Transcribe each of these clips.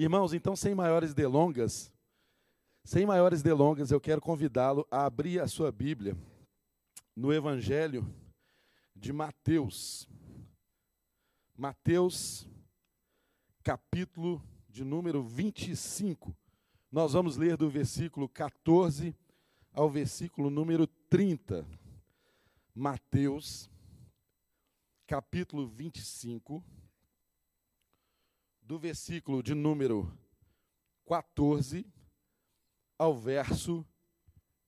Irmãos, então, sem maiores delongas, sem maiores delongas, eu quero convidá-lo a abrir a sua Bíblia no Evangelho de Mateus. Mateus, capítulo de número 25. Nós vamos ler do versículo 14 ao versículo número 30. Mateus, capítulo 25 do versículo de número 14 ao verso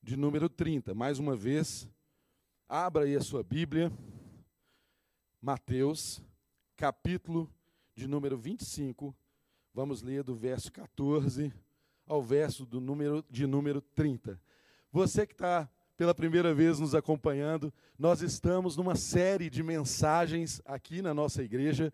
de número 30. Mais uma vez, abra aí a sua Bíblia, Mateus, capítulo de número 25. Vamos ler do verso 14 ao verso do número de número 30. Você que está pela primeira vez nos acompanhando, nós estamos numa série de mensagens aqui na nossa igreja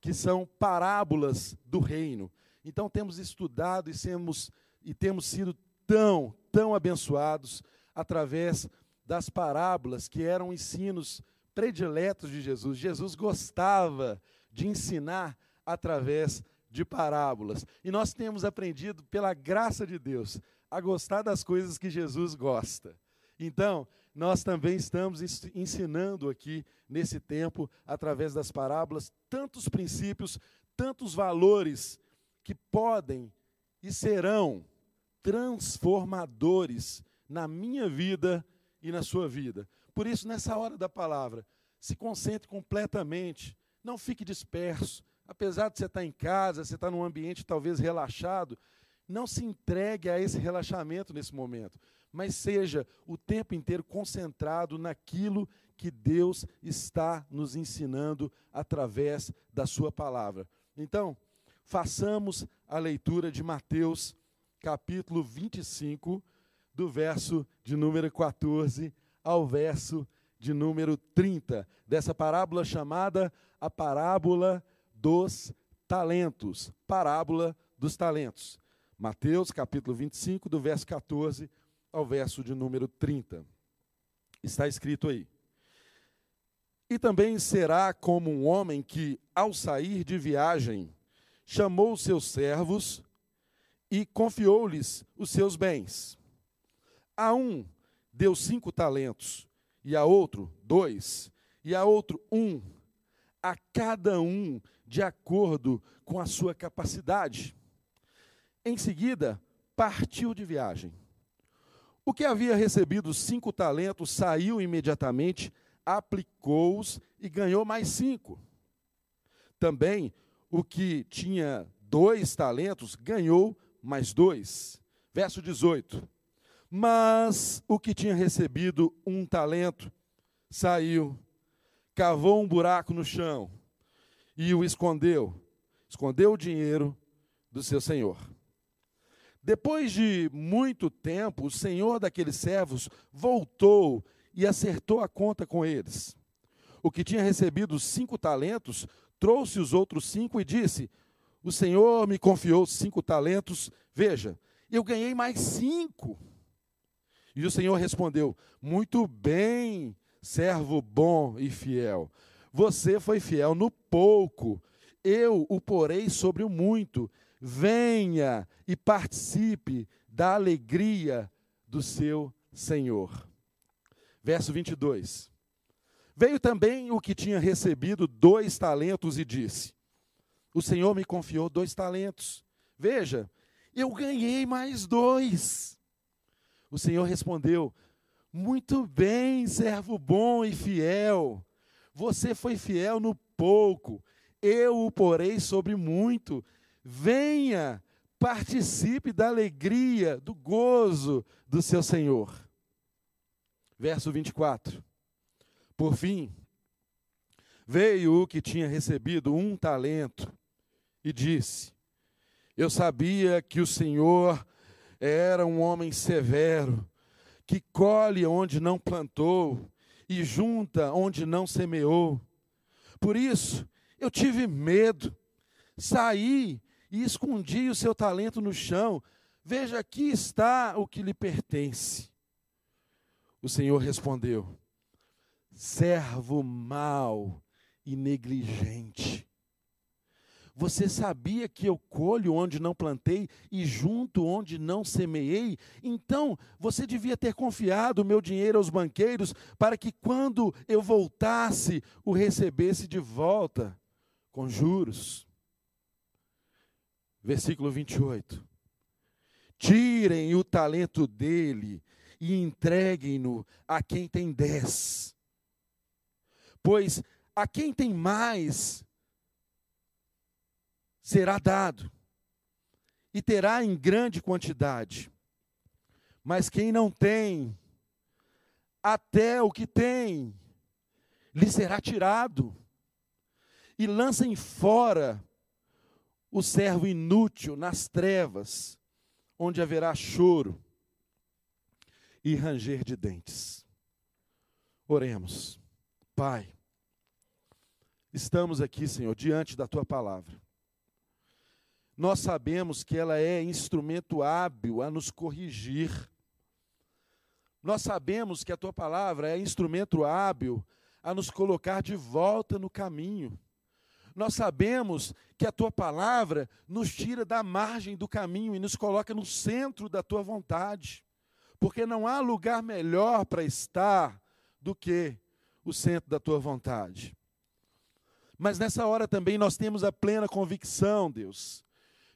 que são parábolas do reino. Então temos estudado e temos, e temos sido tão, tão abençoados através das parábolas que eram ensinos prediletos de Jesus. Jesus gostava de ensinar através de parábolas. E nós temos aprendido, pela graça de Deus, a gostar das coisas que Jesus gosta. Então, nós também estamos ensinando aqui nesse tempo, através das parábolas, tantos princípios, tantos valores que podem e serão transformadores na minha vida e na sua vida. Por isso, nessa hora da palavra, se concentre completamente, não fique disperso. Apesar de você estar em casa, você estar num ambiente talvez relaxado, não se entregue a esse relaxamento nesse momento mas seja o tempo inteiro concentrado naquilo que Deus está nos ensinando através da Sua palavra. Então, façamos a leitura de Mateus, capítulo 25, do verso de número 14 ao verso de número 30, dessa parábola chamada a parábola dos talentos. Parábola dos talentos. Mateus, capítulo 25, do verso 14 ao verso de número 30. Está escrito aí. E também será como um homem que, ao sair de viagem, chamou seus servos e confiou-lhes os seus bens. A um deu cinco talentos, e a outro dois, e a outro um, a cada um de acordo com a sua capacidade. Em seguida, partiu de viagem. O que havia recebido cinco talentos saiu imediatamente, aplicou-os e ganhou mais cinco. Também o que tinha dois talentos ganhou mais dois. Verso 18. Mas o que tinha recebido um talento saiu, cavou um buraco no chão e o escondeu. Escondeu o dinheiro do seu senhor. Depois de muito tempo, o senhor daqueles servos voltou e acertou a conta com eles. O que tinha recebido cinco talentos trouxe os outros cinco e disse: O senhor me confiou cinco talentos, veja, eu ganhei mais cinco. E o senhor respondeu: Muito bem, servo bom e fiel. Você foi fiel no pouco, eu o porei sobre o muito venha e participe da alegria do seu Senhor. Verso 22. Veio também o que tinha recebido dois talentos e disse: O Senhor me confiou dois talentos. Veja, eu ganhei mais dois. O Senhor respondeu: Muito bem, servo bom e fiel. Você foi fiel no pouco, eu o porei sobre muito venha, participe da alegria, do gozo do seu Senhor. Verso 24. Por fim, veio o que tinha recebido um talento e disse: Eu sabia que o Senhor era um homem severo, que colhe onde não plantou e junta onde não semeou. Por isso, eu tive medo, saí e escondi o seu talento no chão. Veja, aqui está o que lhe pertence. O Senhor respondeu: servo mau e negligente. Você sabia que eu colho onde não plantei e junto onde não semeei? Então, você devia ter confiado o meu dinheiro aos banqueiros para que quando eu voltasse, o recebesse de volta com juros. Versículo 28. Tirem o talento dele e entreguem-no a quem tem dez. Pois a quem tem mais, será dado, e terá em grande quantidade. Mas quem não tem, até o que tem, lhe será tirado. E lancem fora o servo inútil nas trevas, onde haverá choro e ranger de dentes. Oremos. Pai, estamos aqui, Senhor, diante da tua palavra nós sabemos que ela é instrumento hábil a nos corrigir. Nós sabemos que a tua palavra é instrumento hábil a nos colocar de volta no caminho. Nós sabemos que a tua palavra nos tira da margem do caminho e nos coloca no centro da tua vontade. Porque não há lugar melhor para estar do que o centro da tua vontade. Mas nessa hora também nós temos a plena convicção, Deus,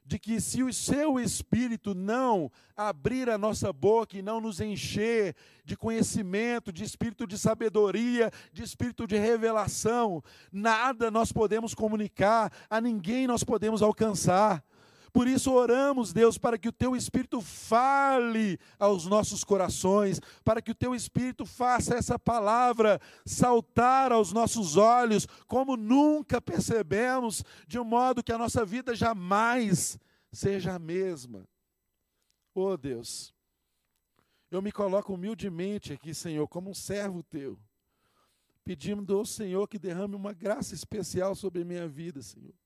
de que se o seu espírito não abrir a nossa boca e não nos encher de conhecimento, de espírito de sabedoria, de espírito de revelação, nada nós podemos comunicar, a ninguém nós podemos alcançar. Por isso oramos, Deus, para que o teu Espírito fale aos nossos corações, para que o teu Espírito faça essa palavra saltar aos nossos olhos, como nunca percebemos, de um modo que a nossa vida jamais seja a mesma. Oh Deus, eu me coloco humildemente aqui, Senhor, como um servo teu, pedindo ao Senhor que derrame uma graça especial sobre a minha vida, Senhor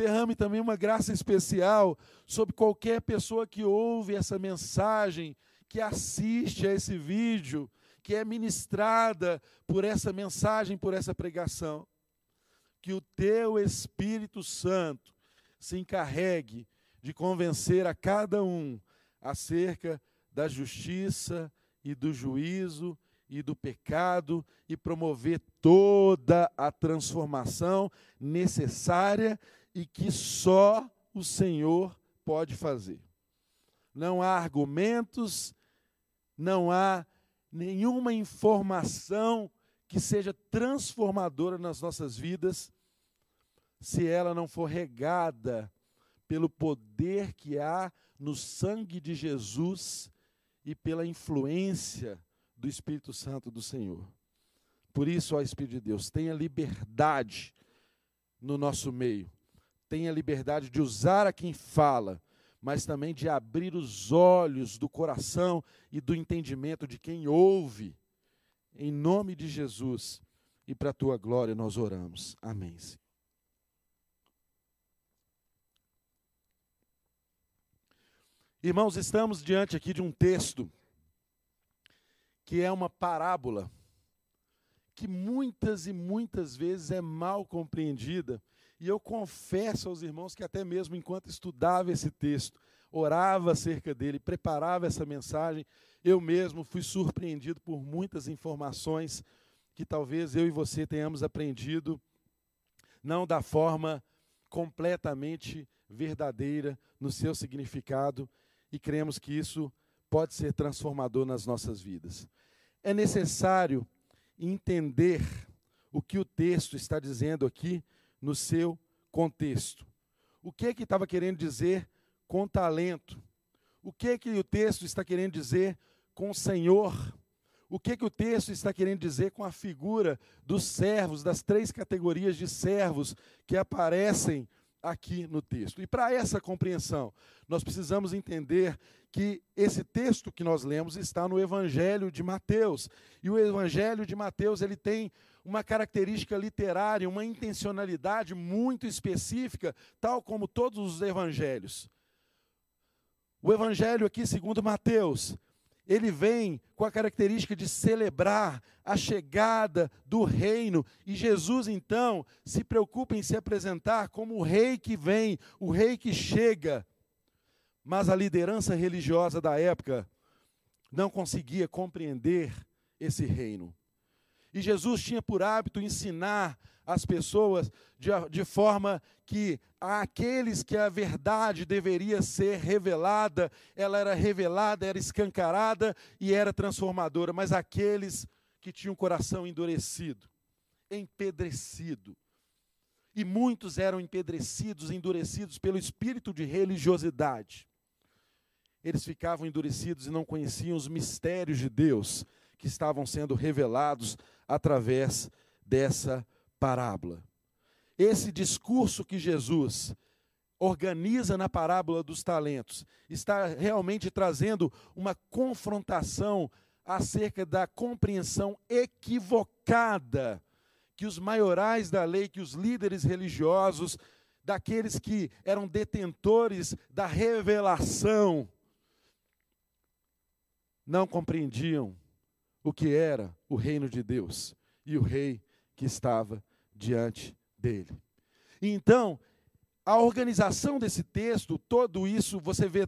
derrame também uma graça especial sobre qualquer pessoa que ouve essa mensagem, que assiste a esse vídeo, que é ministrada por essa mensagem, por essa pregação. Que o teu Espírito Santo se encarregue de convencer a cada um acerca da justiça e do juízo e do pecado e promover toda a transformação necessária e que só o Senhor pode fazer. Não há argumentos, não há nenhuma informação que seja transformadora nas nossas vidas, se ela não for regada pelo poder que há no sangue de Jesus e pela influência do Espírito Santo do Senhor. Por isso, ó Espírito de Deus, tenha liberdade no nosso meio tenha liberdade de usar a quem fala, mas também de abrir os olhos do coração e do entendimento de quem ouve. Em nome de Jesus e para a tua glória nós oramos. Amém. Irmãos, estamos diante aqui de um texto que é uma parábola que muitas e muitas vezes é mal compreendida e eu confesso aos irmãos que, até mesmo enquanto estudava esse texto, orava acerca dele, preparava essa mensagem, eu mesmo fui surpreendido por muitas informações que talvez eu e você tenhamos aprendido, não da forma completamente verdadeira no seu significado, e cremos que isso pode ser transformador nas nossas vidas. É necessário entender o que o texto está dizendo aqui no seu contexto. O que é que estava querendo dizer com talento? O que é que o texto está querendo dizer com Senhor? O que é que o texto está querendo dizer com a figura dos servos, das três categorias de servos que aparecem aqui no texto. E para essa compreensão, nós precisamos entender que esse texto que nós lemos está no Evangelho de Mateus. E o Evangelho de Mateus, ele tem uma característica literária, uma intencionalidade muito específica, tal como todos os evangelhos. O evangelho aqui, segundo Mateus, ele vem com a característica de celebrar a chegada do reino, e Jesus então se preocupa em se apresentar como o rei que vem, o rei que chega. Mas a liderança religiosa da época não conseguia compreender esse reino. E Jesus tinha por hábito ensinar as pessoas de, de forma que aqueles que a verdade deveria ser revelada, ela era revelada, era escancarada e era transformadora, mas aqueles que tinham o coração endurecido, empedrecido, e muitos eram empedrecidos, endurecidos pelo espírito de religiosidade. Eles ficavam endurecidos e não conheciam os mistérios de Deus que estavam sendo revelados através dessa parábola. Esse discurso que Jesus organiza na parábola dos talentos está realmente trazendo uma confrontação acerca da compreensão equivocada que os maiorais da lei, que os líderes religiosos, daqueles que eram detentores da revelação, não compreendiam o que era o reino de Deus e o rei que estava diante dele. Então, a organização desse texto, todo isso, você vê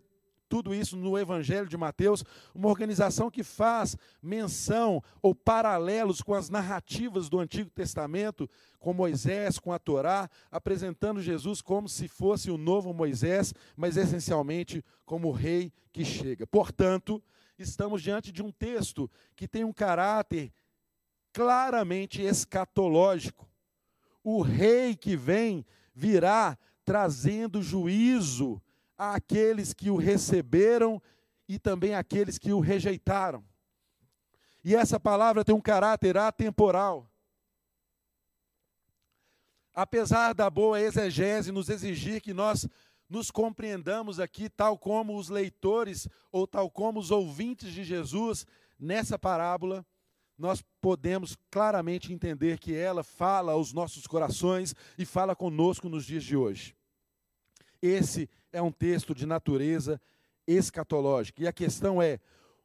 tudo isso no Evangelho de Mateus, uma organização que faz menção ou paralelos com as narrativas do Antigo Testamento, com Moisés, com a Torá, apresentando Jesus como se fosse o novo Moisés, mas essencialmente como o rei que chega. Portanto, estamos diante de um texto que tem um caráter claramente escatológico. O rei que vem virá trazendo juízo àqueles que o receberam e também àqueles que o rejeitaram. E essa palavra tem um caráter atemporal. Apesar da boa exegese nos exigir que nós nos compreendamos aqui, tal como os leitores ou tal como os ouvintes de Jesus nessa parábola, nós podemos claramente entender que ela fala aos nossos corações e fala conosco nos dias de hoje. Esse é um texto de natureza escatológica. E a questão é: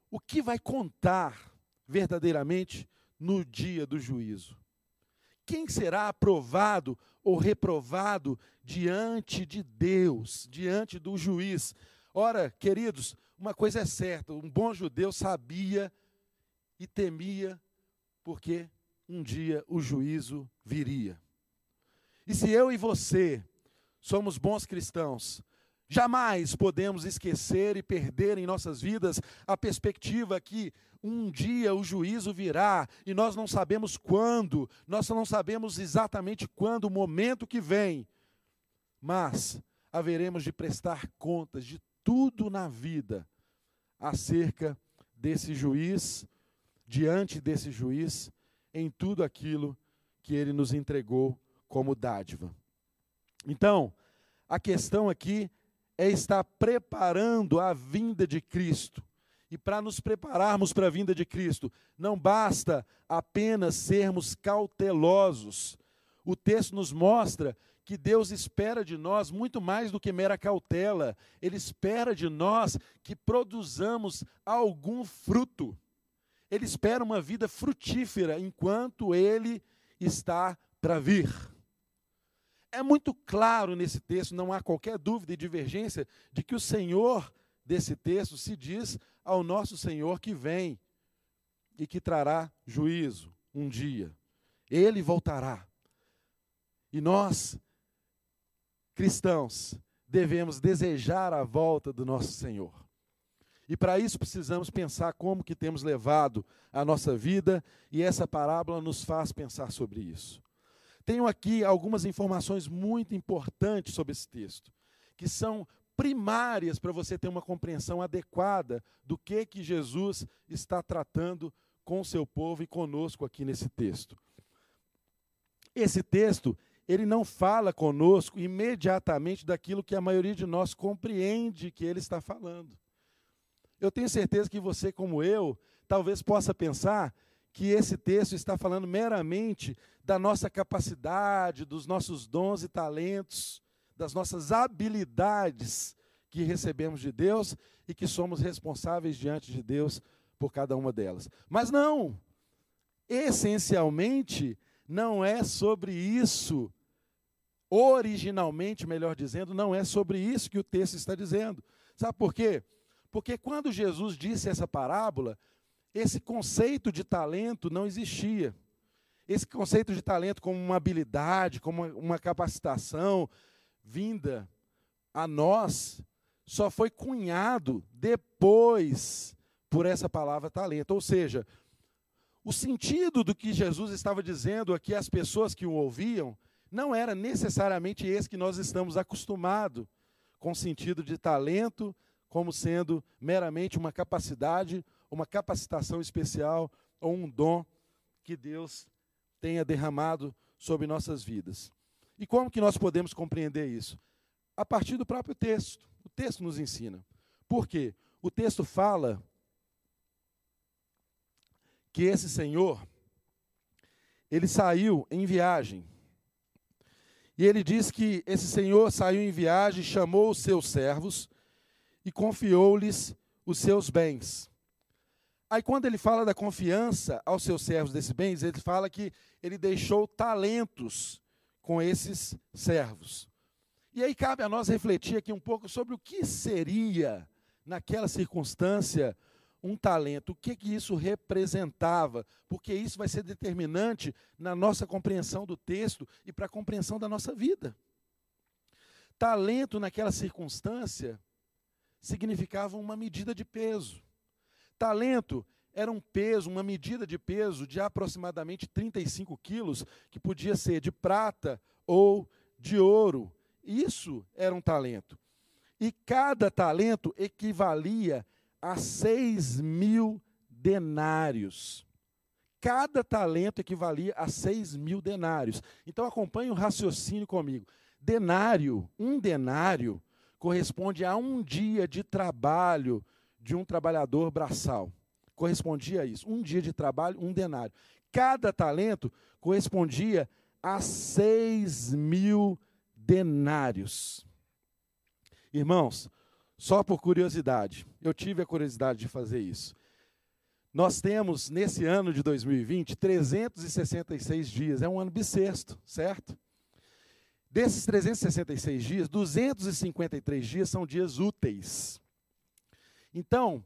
o que vai contar verdadeiramente no dia do juízo? Quem será aprovado ou reprovado diante de Deus, diante do juiz? Ora, queridos, uma coisa é certa: um bom judeu sabia e temia, porque um dia o juízo viria. E se eu e você somos bons cristãos, jamais podemos esquecer e perder em nossas vidas a perspectiva que um dia o juízo virá e nós não sabemos quando, nós não sabemos exatamente quando, o momento que vem, mas haveremos de prestar contas de tudo na vida acerca desse juiz diante desse juiz em tudo aquilo que ele nos entregou como dádiva. Então, a questão aqui é estar preparando a vinda de Cristo. E para nos prepararmos para a vinda de Cristo, não basta apenas sermos cautelosos. O texto nos mostra que Deus espera de nós muito mais do que mera cautela. Ele espera de nós que produzamos algum fruto ele espera uma vida frutífera enquanto ele está para vir. É muito claro nesse texto, não há qualquer dúvida e divergência de que o Senhor desse texto se diz ao nosso Senhor que vem e que trará juízo um dia. Ele voltará. E nós, cristãos, devemos desejar a volta do nosso Senhor. E para isso precisamos pensar como que temos levado a nossa vida e essa parábola nos faz pensar sobre isso. Tenho aqui algumas informações muito importantes sobre esse texto, que são primárias para você ter uma compreensão adequada do que que Jesus está tratando com o seu povo e conosco aqui nesse texto. Esse texto, ele não fala conosco imediatamente daquilo que a maioria de nós compreende que ele está falando. Eu tenho certeza que você, como eu, talvez possa pensar que esse texto está falando meramente da nossa capacidade, dos nossos dons e talentos, das nossas habilidades que recebemos de Deus e que somos responsáveis diante de Deus por cada uma delas. Mas não, essencialmente, não é sobre isso. Originalmente, melhor dizendo, não é sobre isso que o texto está dizendo. Sabe por quê? Porque quando Jesus disse essa parábola, esse conceito de talento não existia. Esse conceito de talento como uma habilidade, como uma capacitação vinda a nós, só foi cunhado depois por essa palavra talento. Ou seja, o sentido do que Jesus estava dizendo aqui às pessoas que o ouviam não era necessariamente esse que nós estamos acostumados, com o sentido de talento como sendo meramente uma capacidade, uma capacitação especial ou um dom que Deus tenha derramado sobre nossas vidas. E como que nós podemos compreender isso? A partir do próprio texto. O texto nos ensina. Por quê? O texto fala que esse senhor ele saiu em viagem. E ele diz que esse senhor saiu em viagem, chamou os seus servos e confiou-lhes os seus bens. Aí, quando ele fala da confiança aos seus servos desses bens, ele fala que ele deixou talentos com esses servos. E aí cabe a nós refletir aqui um pouco sobre o que seria, naquela circunstância, um talento, o que, que isso representava, porque isso vai ser determinante na nossa compreensão do texto e para a compreensão da nossa vida. Talento, naquela circunstância, significava uma medida de peso. Talento era um peso, uma medida de peso de aproximadamente 35 quilos, que podia ser de prata ou de ouro. Isso era um talento. E cada talento equivalia a 6 mil denários. Cada talento equivalia a 6 mil denários. Então acompanhe o raciocínio comigo. Denário, um denário, corresponde a um dia de trabalho de um trabalhador braçal. Correspondia a isso. Um dia de trabalho, um denário. Cada talento correspondia a seis mil denários. Irmãos, só por curiosidade, eu tive a curiosidade de fazer isso. Nós temos, nesse ano de 2020, 366 dias, é um ano bissexto, certo? Desses 366 dias, 253 dias são dias úteis. Então,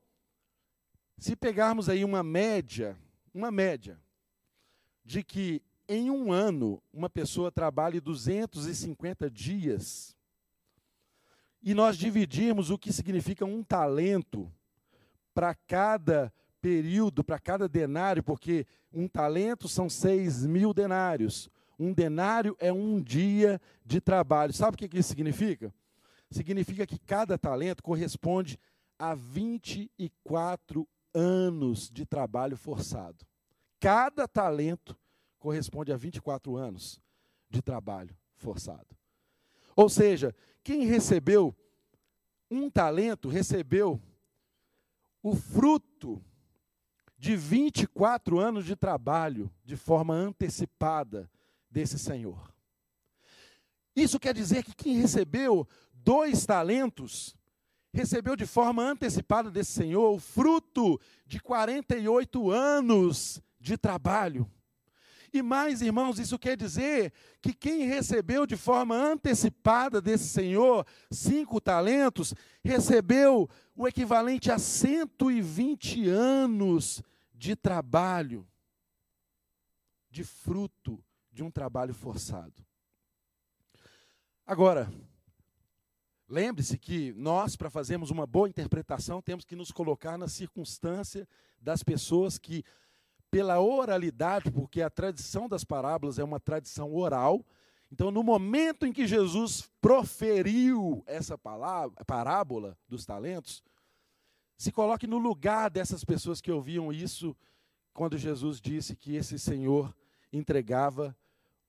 se pegarmos aí uma média, uma média, de que em um ano uma pessoa trabalhe 250 dias, e nós dividirmos o que significa um talento para cada período, para cada denário, porque um talento são 6 mil denários. Um denário é um dia de trabalho. Sabe o que isso significa? Significa que cada talento corresponde a 24 anos de trabalho forçado. Cada talento corresponde a 24 anos de trabalho forçado. Ou seja, quem recebeu um talento recebeu o fruto de 24 anos de trabalho de forma antecipada desse Senhor. Isso quer dizer que quem recebeu dois talentos, recebeu de forma antecipada desse Senhor o fruto de 48 anos de trabalho. E mais, irmãos, isso quer dizer que quem recebeu de forma antecipada desse Senhor cinco talentos, recebeu o equivalente a 120 anos de trabalho, de fruto de um trabalho forçado. Agora, lembre-se que nós, para fazermos uma boa interpretação, temos que nos colocar na circunstância das pessoas que, pela oralidade, porque a tradição das parábolas é uma tradição oral, então, no momento em que Jesus proferiu essa palavra, parábola dos talentos, se coloque no lugar dessas pessoas que ouviam isso quando Jesus disse que esse Senhor entregava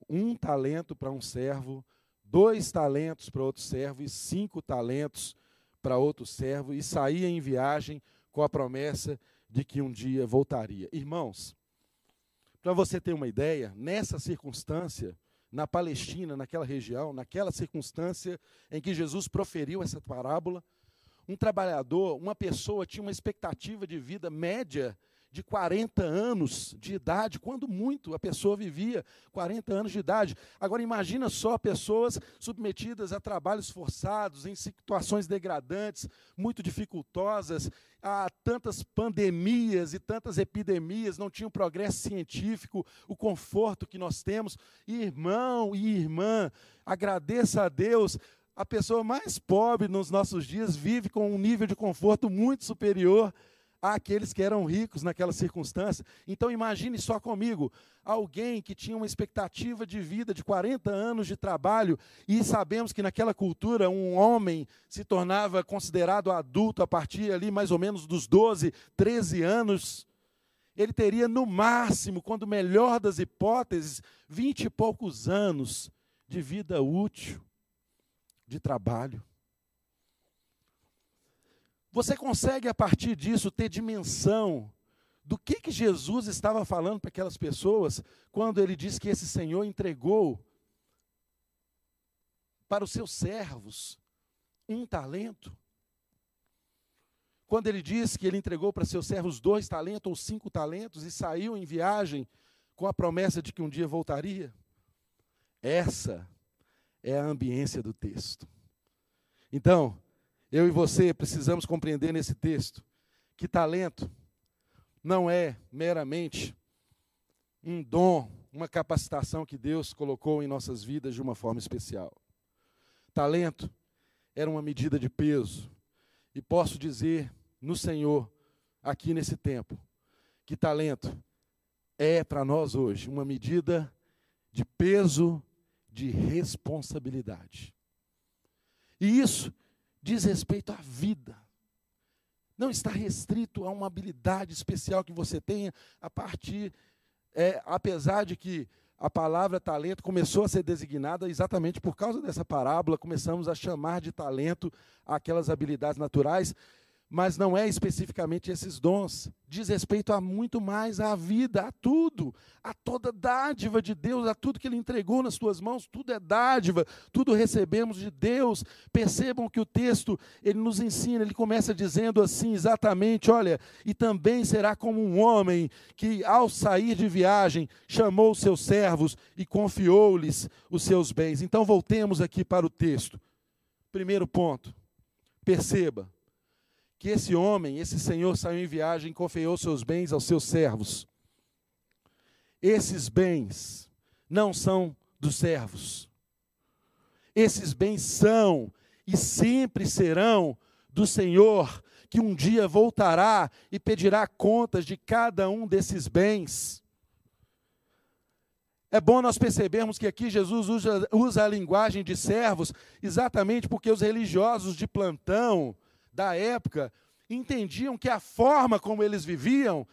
um talento para um servo, dois talentos para outro servo e cinco talentos para outro servo e saía em viagem com a promessa de que um dia voltaria. Irmãos, para você ter uma ideia, nessa circunstância, na Palestina, naquela região, naquela circunstância em que Jesus proferiu essa parábola, um trabalhador, uma pessoa tinha uma expectativa de vida média de 40 anos de idade, quando muito a pessoa vivia 40 anos de idade. Agora imagina só pessoas submetidas a trabalhos forçados, em situações degradantes, muito dificultosas, a tantas pandemias e tantas epidemias, não tinha o progresso científico, o conforto que nós temos. Irmão e irmã, agradeça a Deus a pessoa mais pobre nos nossos dias vive com um nível de conforto muito superior àqueles que eram ricos naquela circunstância. Então imagine só comigo, alguém que tinha uma expectativa de vida de 40 anos de trabalho, e sabemos que naquela cultura um homem se tornava considerado adulto a partir ali mais ou menos dos 12, 13 anos. Ele teria no máximo, quando melhor das hipóteses, vinte e poucos anos de vida útil de trabalho. Você consegue, a partir disso, ter dimensão do que, que Jesus estava falando para aquelas pessoas quando ele disse que esse Senhor entregou para os seus servos um talento? Quando ele disse que ele entregou para seus servos dois talentos ou cinco talentos e saiu em viagem com a promessa de que um dia voltaria? Essa é a ambiência do texto. Então, eu e você precisamos compreender nesse texto que talento não é meramente um dom, uma capacitação que Deus colocou em nossas vidas de uma forma especial. Talento era uma medida de peso. E posso dizer no Senhor, aqui nesse tempo, que talento é para nós hoje uma medida de peso de responsabilidade. E isso diz respeito à vida. Não está restrito a uma habilidade especial que você tenha a partir, é, apesar de que a palavra talento começou a ser designada exatamente por causa dessa parábola, começamos a chamar de talento aquelas habilidades naturais, mas não é especificamente esses dons. Diz respeito a muito mais à vida, a tudo, a toda dádiva de Deus, a tudo que Ele entregou nas tuas mãos, tudo é dádiva, tudo recebemos de Deus. Percebam que o texto, ele nos ensina, ele começa dizendo assim, exatamente, olha, e também será como um homem que, ao sair de viagem, chamou os seus servos e confiou-lhes os seus bens. Então, voltemos aqui para o texto. Primeiro ponto, perceba, que esse homem, esse senhor saiu em viagem e confiou seus bens aos seus servos. Esses bens não são dos servos. Esses bens são e sempre serão do Senhor, que um dia voltará e pedirá contas de cada um desses bens. É bom nós percebermos que aqui Jesus usa, usa a linguagem de servos exatamente porque os religiosos de plantão, da época entendiam que a forma como eles viviam,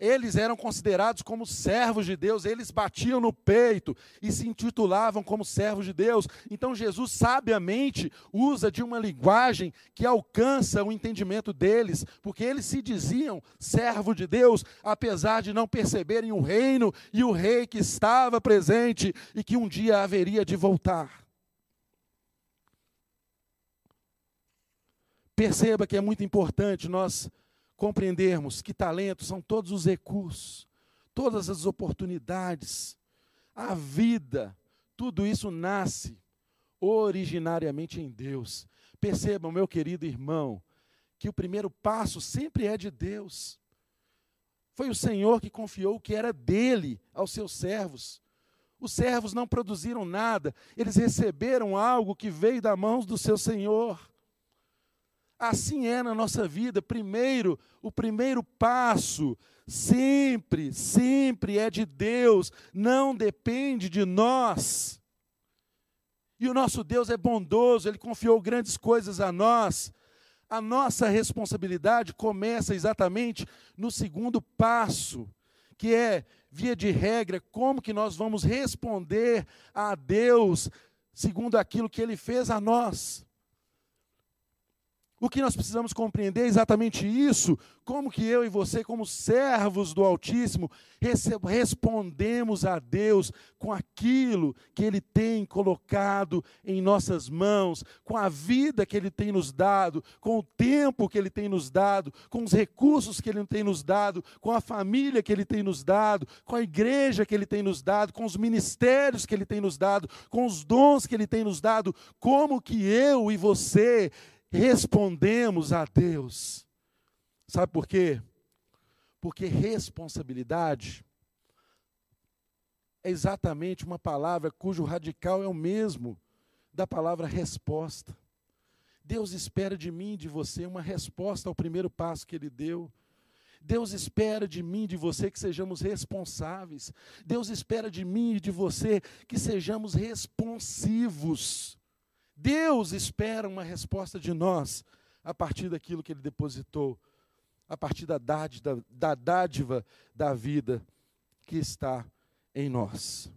eles eram considerados como servos de Deus, eles batiam no peito e se intitulavam como servos de Deus. Então Jesus sabiamente usa de uma linguagem que alcança o entendimento deles, porque eles se diziam servo de Deus, apesar de não perceberem o reino e o rei que estava presente e que um dia haveria de voltar. Perceba que é muito importante nós compreendermos que talentos são todos os recursos, todas as oportunidades, a vida, tudo isso nasce originariamente em Deus. Percebam, meu querido irmão, que o primeiro passo sempre é de Deus. Foi o Senhor que confiou o que era dele aos seus servos. Os servos não produziram nada, eles receberam algo que veio da mãos do seu Senhor. Assim é na nossa vida. Primeiro, o primeiro passo sempre, sempre é de Deus, não depende de nós. E o nosso Deus é bondoso, ele confiou grandes coisas a nós. A nossa responsabilidade começa exatamente no segundo passo, que é, via de regra, como que nós vamos responder a Deus segundo aquilo que ele fez a nós. O que nós precisamos compreender é exatamente isso, como que eu e você, como servos do Altíssimo, respondemos a Deus com aquilo que Ele tem colocado em nossas mãos, com a vida que Ele tem nos dado, com o tempo que Ele tem nos dado, com os recursos que Ele tem nos dado, com a família que Ele tem nos dado, com a igreja que Ele tem nos dado, com os ministérios que Ele tem nos dado, com os dons que Ele tem nos dado, como que eu e você respondemos a Deus. Sabe por quê? Porque responsabilidade é exatamente uma palavra cujo radical é o mesmo da palavra resposta. Deus espera de mim, de você, uma resposta ao primeiro passo que Ele deu. Deus espera de mim, de você, que sejamos responsáveis. Deus espera de mim e de você que sejamos responsivos. Deus espera uma resposta de nós a partir daquilo que Ele depositou, a partir da dádiva, da dádiva da vida que está em nós.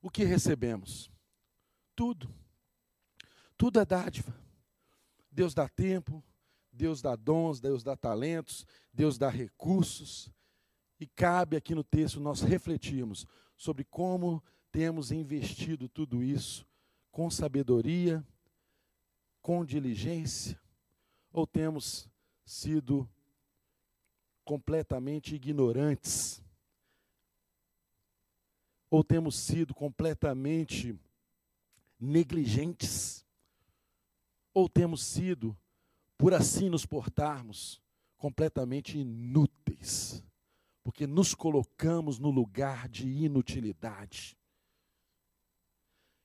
O que recebemos? Tudo. Tudo é dádiva. Deus dá tempo, Deus dá dons, Deus dá talentos, Deus dá recursos. E cabe aqui no texto nós refletirmos sobre como temos investido tudo isso com sabedoria, com diligência, ou temos sido completamente ignorantes, ou temos sido completamente negligentes, ou temos sido, por assim nos portarmos, completamente inúteis, porque nos colocamos no lugar de inutilidade.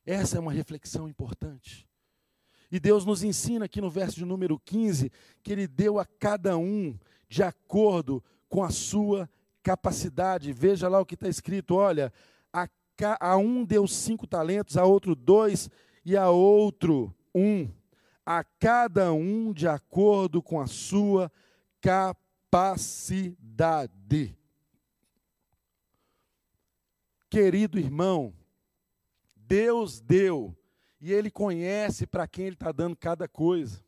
Essa é uma reflexão importante. E Deus nos ensina aqui no verso de número 15 que Ele deu a cada um de acordo com a sua capacidade. Veja lá o que está escrito: olha, a, a um deu cinco talentos, a outro dois e a outro um. A cada um de acordo com a sua capacidade. Querido irmão, Deus deu e Ele conhece para quem Ele está dando cada coisa.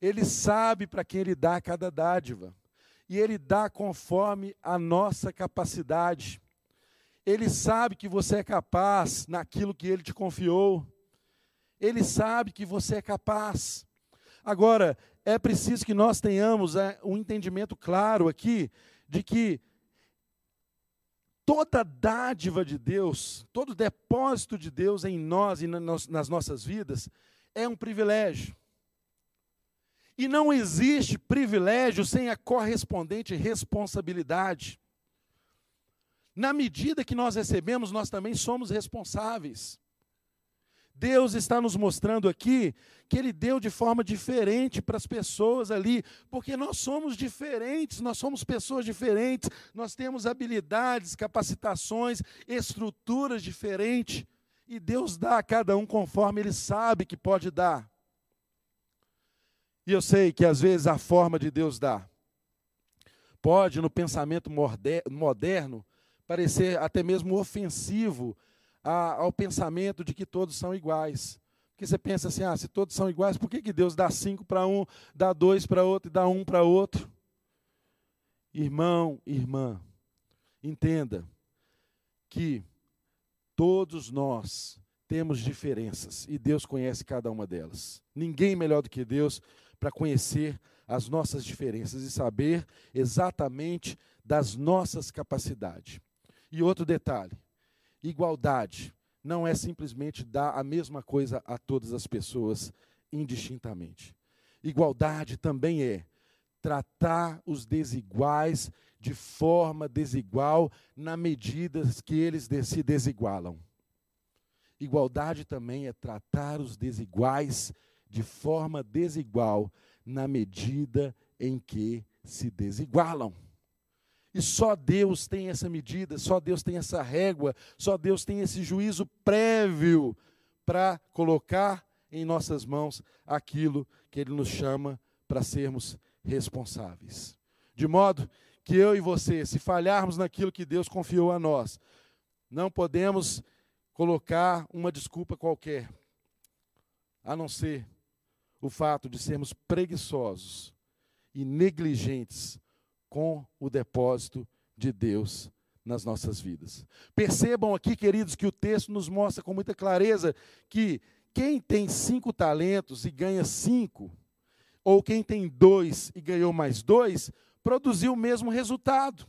Ele sabe para quem Ele dá cada dádiva. E Ele dá conforme a nossa capacidade. Ele sabe que você é capaz naquilo que Ele te confiou. Ele sabe que você é capaz. Agora, é preciso que nós tenhamos é, um entendimento claro aqui de que toda dádiva de Deus, todo depósito de Deus em nós e nas nossas vidas é um privilégio. E não existe privilégio sem a correspondente responsabilidade. Na medida que nós recebemos, nós também somos responsáveis. Deus está nos mostrando aqui que Ele deu de forma diferente para as pessoas ali, porque nós somos diferentes, nós somos pessoas diferentes, nós temos habilidades, capacitações, estruturas diferentes, e Deus dá a cada um conforme Ele sabe que pode dar. E eu sei que às vezes a forma de Deus dar pode, no pensamento moderno, parecer até mesmo ofensivo a, ao pensamento de que todos são iguais. Porque você pensa assim, ah, se todos são iguais, por que, que Deus dá cinco para um, dá dois para outro e dá um para outro? Irmão, irmã, entenda que todos nós temos diferenças e Deus conhece cada uma delas. Ninguém melhor do que Deus para conhecer as nossas diferenças e saber exatamente das nossas capacidades. E outro detalhe: Igualdade não é simplesmente dar a mesma coisa a todas as pessoas indistintamente. Igualdade também é tratar os desiguais de forma desigual na medida que eles se desigualam. Igualdade também é tratar os desiguais de forma desigual na medida em que se desigualam. E só Deus tem essa medida, só Deus tem essa régua, só Deus tem esse juízo prévio para colocar em nossas mãos aquilo que Ele nos chama para sermos responsáveis. De modo que eu e você, se falharmos naquilo que Deus confiou a nós, não podemos colocar uma desculpa qualquer. a não ser o fato de sermos preguiçosos e negligentes com o depósito de Deus nas nossas vidas. Percebam aqui, queridos, que o texto nos mostra com muita clareza que quem tem cinco talentos e ganha cinco, ou quem tem dois e ganhou mais dois, produziu o mesmo resultado.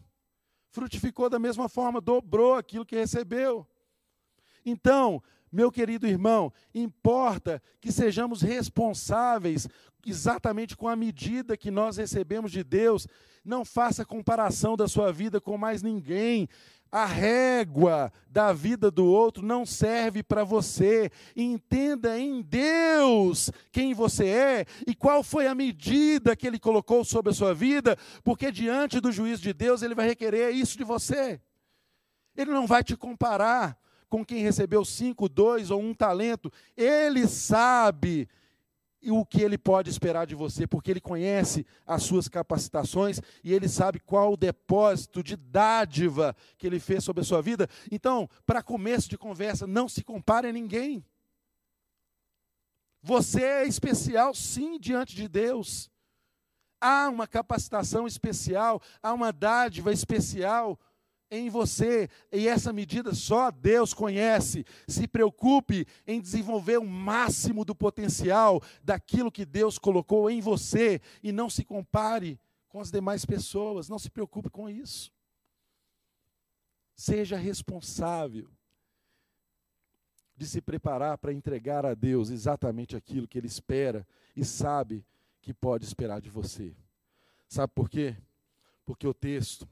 Frutificou da mesma forma, dobrou aquilo que recebeu. Então, meu querido irmão, importa que sejamos responsáveis exatamente com a medida que nós recebemos de Deus. Não faça comparação da sua vida com mais ninguém. A régua da vida do outro não serve para você. Entenda em Deus quem você é e qual foi a medida que Ele colocou sobre a sua vida, porque diante do juízo de Deus Ele vai requerer isso de você. Ele não vai te comparar com quem recebeu cinco, dois ou um talento, ele sabe o que ele pode esperar de você, porque ele conhece as suas capacitações e ele sabe qual o depósito de dádiva que ele fez sobre a sua vida. Então, para começo de conversa, não se compare a ninguém. Você é especial, sim, diante de Deus. Há uma capacitação especial, há uma dádiva especial em você, e essa medida só Deus conhece. Se preocupe em desenvolver o máximo do potencial daquilo que Deus colocou em você e não se compare com as demais pessoas, não se preocupe com isso. Seja responsável de se preparar para entregar a Deus exatamente aquilo que Ele espera e sabe que pode esperar de você. Sabe por quê? Porque o texto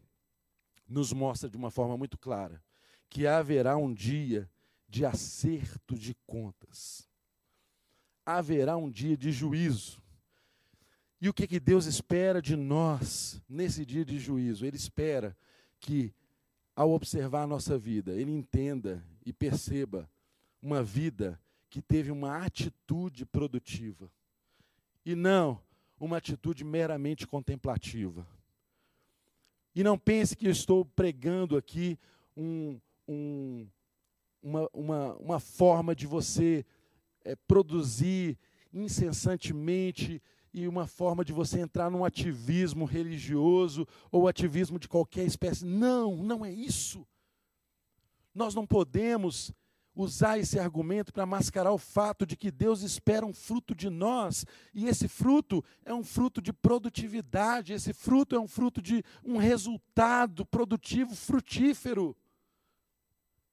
nos mostra de uma forma muito clara que haverá um dia de acerto de contas. Haverá um dia de juízo. E o que, que Deus espera de nós nesse dia de juízo? Ele espera que, ao observar a nossa vida, Ele entenda e perceba uma vida que teve uma atitude produtiva e não uma atitude meramente contemplativa. E não pense que eu estou pregando aqui um, um, uma, uma, uma forma de você é, produzir incessantemente e uma forma de você entrar num ativismo religioso ou ativismo de qualquer espécie. Não, não é isso. Nós não podemos usar esse argumento para mascarar o fato de que Deus espera um fruto de nós, e esse fruto é um fruto de produtividade, esse fruto é um fruto de um resultado produtivo, frutífero.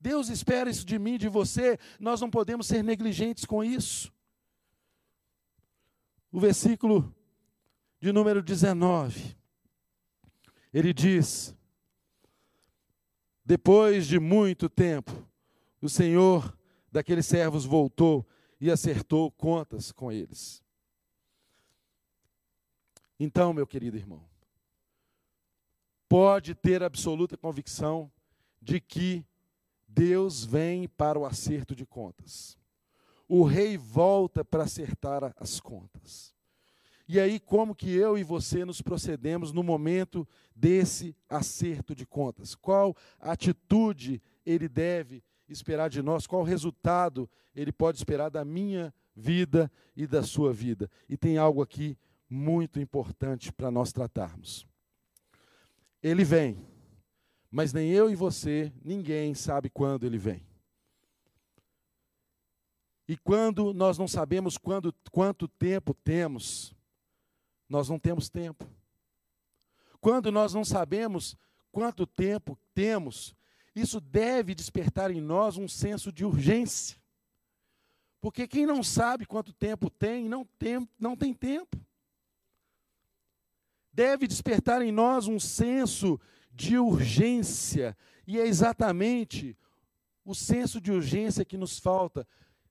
Deus espera isso de mim, de você, nós não podemos ser negligentes com isso. O versículo de número 19, ele diz: Depois de muito tempo, o senhor daqueles servos voltou e acertou contas com eles. Então, meu querido irmão, pode ter absoluta convicção de que Deus vem para o acerto de contas. O rei volta para acertar as contas. E aí, como que eu e você nos procedemos no momento desse acerto de contas? Qual atitude ele deve esperar de nós, qual resultado ele pode esperar da minha vida e da sua vida. E tem algo aqui muito importante para nós tratarmos. Ele vem, mas nem eu e você, ninguém sabe quando ele vem. E quando nós não sabemos quando, quanto tempo temos, nós não temos tempo. Quando nós não sabemos quanto tempo temos, isso deve despertar em nós um senso de urgência. Porque quem não sabe quanto tempo tem, não tem, não tem tempo. Deve despertar em nós um senso de urgência. E é exatamente o senso de urgência que nos falta.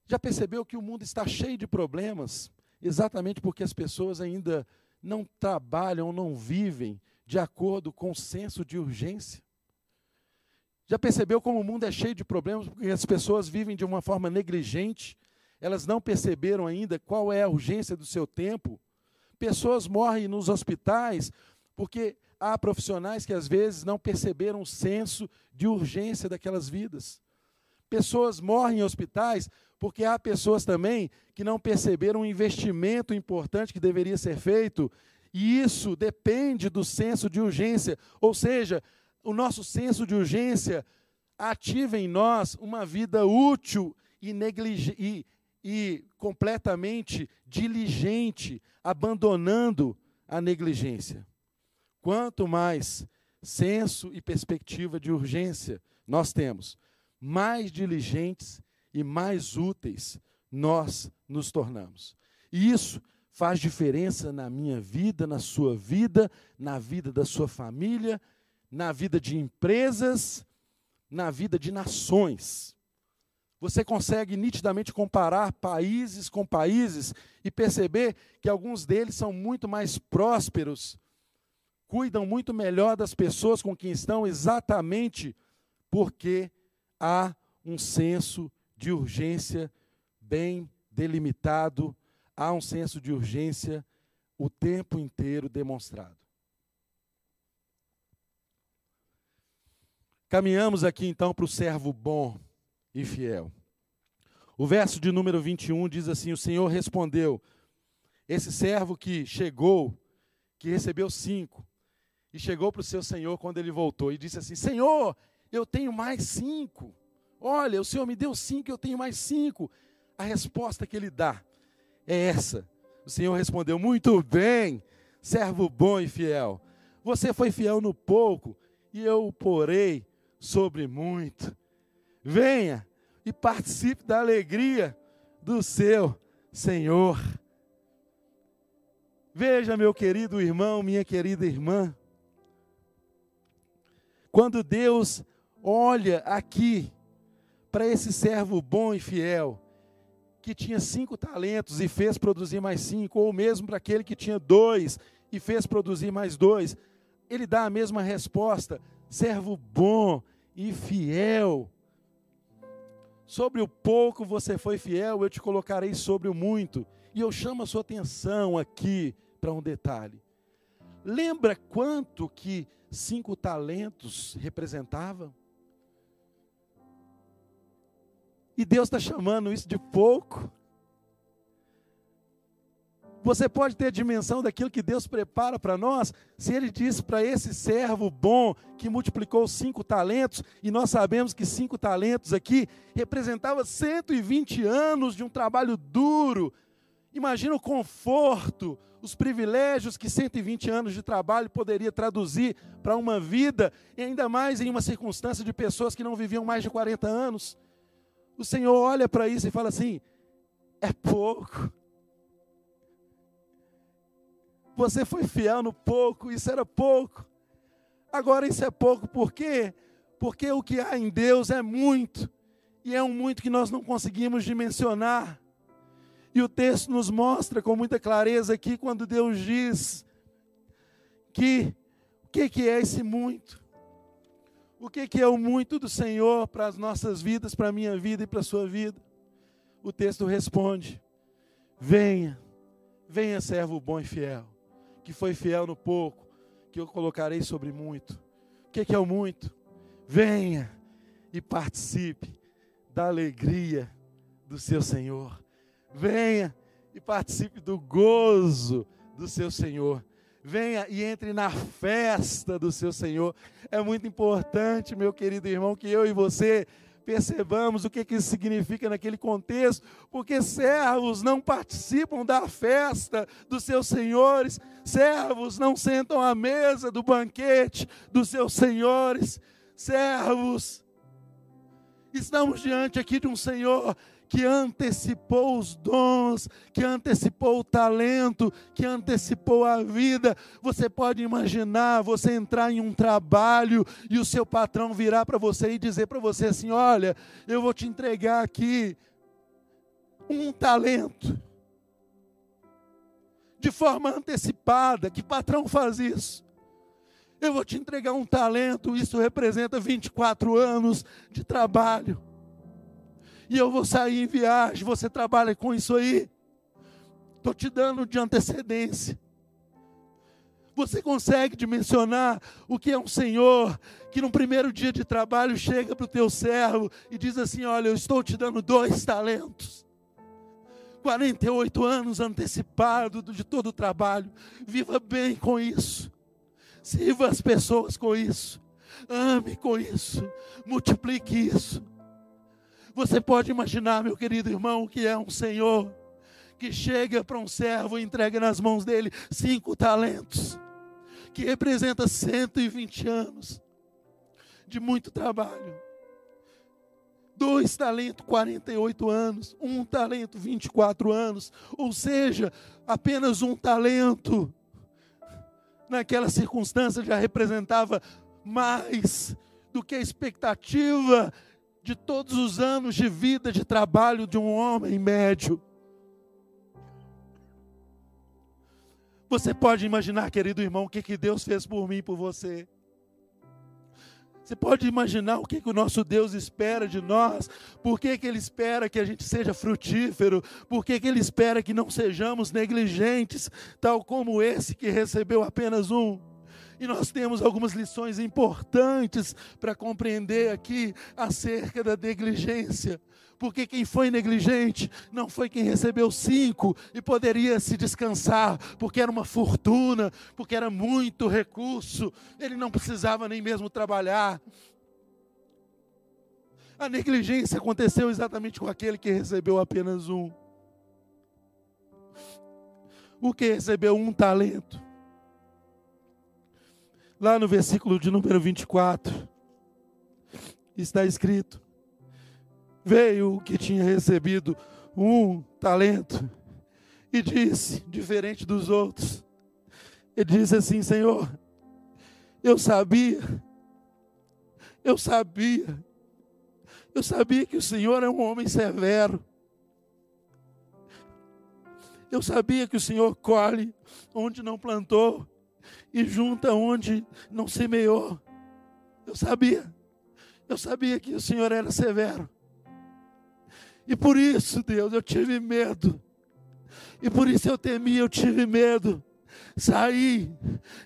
Já percebeu que o mundo está cheio de problemas? Exatamente porque as pessoas ainda não trabalham, não vivem de acordo com o senso de urgência. Já percebeu como o mundo é cheio de problemas porque as pessoas vivem de uma forma negligente? Elas não perceberam ainda qual é a urgência do seu tempo? Pessoas morrem nos hospitais porque há profissionais que às vezes não perceberam o senso de urgência daquelas vidas. Pessoas morrem em hospitais Porque há pessoas também que não perceberam o investimento importante que deveria ser feito, e isso depende do senso de urgência. Ou seja, o nosso senso de urgência ativa em nós uma vida útil e, e, e completamente diligente, abandonando a negligência. Quanto mais senso e perspectiva de urgência nós temos, mais diligentes e mais úteis nós nos tornamos. E isso faz diferença na minha vida, na sua vida, na vida da sua família, na vida de empresas, na vida de nações. Você consegue nitidamente comparar países com países e perceber que alguns deles são muito mais prósperos, cuidam muito melhor das pessoas com quem estão, exatamente porque há um senso de urgência bem delimitado, há um senso de urgência o tempo inteiro demonstrado. Caminhamos aqui então para o servo bom e fiel. O verso de número 21 diz assim: O Senhor respondeu, esse servo que chegou, que recebeu cinco, e chegou para o seu senhor quando ele voltou e disse assim: Senhor, eu tenho mais cinco. Olha, o Senhor me deu cinco, eu tenho mais cinco. A resposta que ele dá é essa. O Senhor respondeu: Muito bem, servo bom e fiel. Você foi fiel no pouco, e eu o porei sobre muito. Venha e participe da alegria do seu Senhor. Veja, meu querido irmão, minha querida irmã, quando Deus olha aqui para esse servo bom e fiel, que tinha cinco talentos e fez produzir mais cinco, ou mesmo para aquele que tinha dois e fez produzir mais dois, ele dá a mesma resposta: servo bom e fiel. Sobre o pouco você foi fiel, eu te colocarei sobre o muito. E eu chamo a sua atenção aqui para um detalhe. Lembra quanto que cinco talentos representavam? E Deus está chamando isso de pouco. Você pode ter a dimensão daquilo que Deus prepara para nós, se Ele disse para esse servo bom que multiplicou cinco talentos, e nós sabemos que cinco talentos aqui representava 120 anos de um trabalho duro. Imagina o conforto, os privilégios que 120 anos de trabalho poderia traduzir para uma vida, e ainda mais em uma circunstância de pessoas que não viviam mais de 40 anos. O Senhor olha para isso e fala assim: é pouco. Você foi fiel no pouco, isso era pouco. Agora isso é pouco, por quê? Porque o que há em Deus é muito, e é um muito que nós não conseguimos dimensionar. E o texto nos mostra com muita clareza aqui quando Deus diz que o que, que é esse muito? O que, que é o muito do Senhor para as nossas vidas, para a minha vida e para a sua vida? O texto responde: Venha, venha, servo bom e fiel que foi fiel no pouco, que eu colocarei sobre muito. O que é o muito? Venha e participe da alegria do seu Senhor. Venha e participe do gozo do seu Senhor. Venha e entre na festa do seu Senhor. É muito importante, meu querido irmão, que eu e você percebamos o que, que isso significa naquele contexto, porque servos não participam da festa dos seus senhores, servos não sentam à mesa do banquete dos seus senhores, servos. Estamos diante aqui de um Senhor que antecipou os dons, que antecipou o talento, que antecipou a vida. Você pode imaginar você entrar em um trabalho e o seu patrão virar para você e dizer para você assim: Olha, eu vou te entregar aqui um talento. De forma antecipada, que patrão faz isso? Eu vou te entregar um talento, isso representa 24 anos de trabalho e eu vou sair em viagem, você trabalha com isso aí. Estou te dando de antecedência. Você consegue dimensionar o que é um Senhor que no primeiro dia de trabalho chega para o teu servo e diz assim: Olha, eu estou te dando dois talentos. 48 anos antecipado de todo o trabalho. Viva bem com isso. Sirva as pessoas com isso. Ame com isso. Multiplique isso. Você pode imaginar, meu querido irmão, que é um Senhor que chega para um servo e entrega nas mãos dele cinco talentos que representa 120 anos de muito trabalho. Dois talentos, 48 anos. Um talento, 24 anos. Ou seja, apenas um talento, naquela circunstância, já representava mais do que a expectativa de todos os anos de vida, de trabalho de um homem médio. Você pode imaginar, querido irmão, o que, que Deus fez por mim e por você. Você pode imaginar o que, que o nosso Deus espera de nós, por que, que Ele espera que a gente seja frutífero, por que, que Ele espera que não sejamos negligentes, tal como esse que recebeu apenas um. E nós temos algumas lições importantes para compreender aqui acerca da negligência porque quem foi negligente não foi quem recebeu cinco e poderia se descansar, porque era uma fortuna, porque era muito recurso, ele não precisava nem mesmo trabalhar. A negligência aconteceu exatamente com aquele que recebeu apenas um. O que recebeu um talento. Lá no versículo de número 24, está escrito: veio o que tinha recebido um talento e disse, diferente dos outros, ele disse assim: Senhor, eu sabia, eu sabia, eu sabia que o Senhor é um homem severo. Eu sabia que o Senhor colhe onde não plantou e junta onde não semeou. Eu sabia. Eu sabia que o Senhor era severo. E por isso, Deus, eu tive medo. E por isso eu temi, eu tive medo. Saí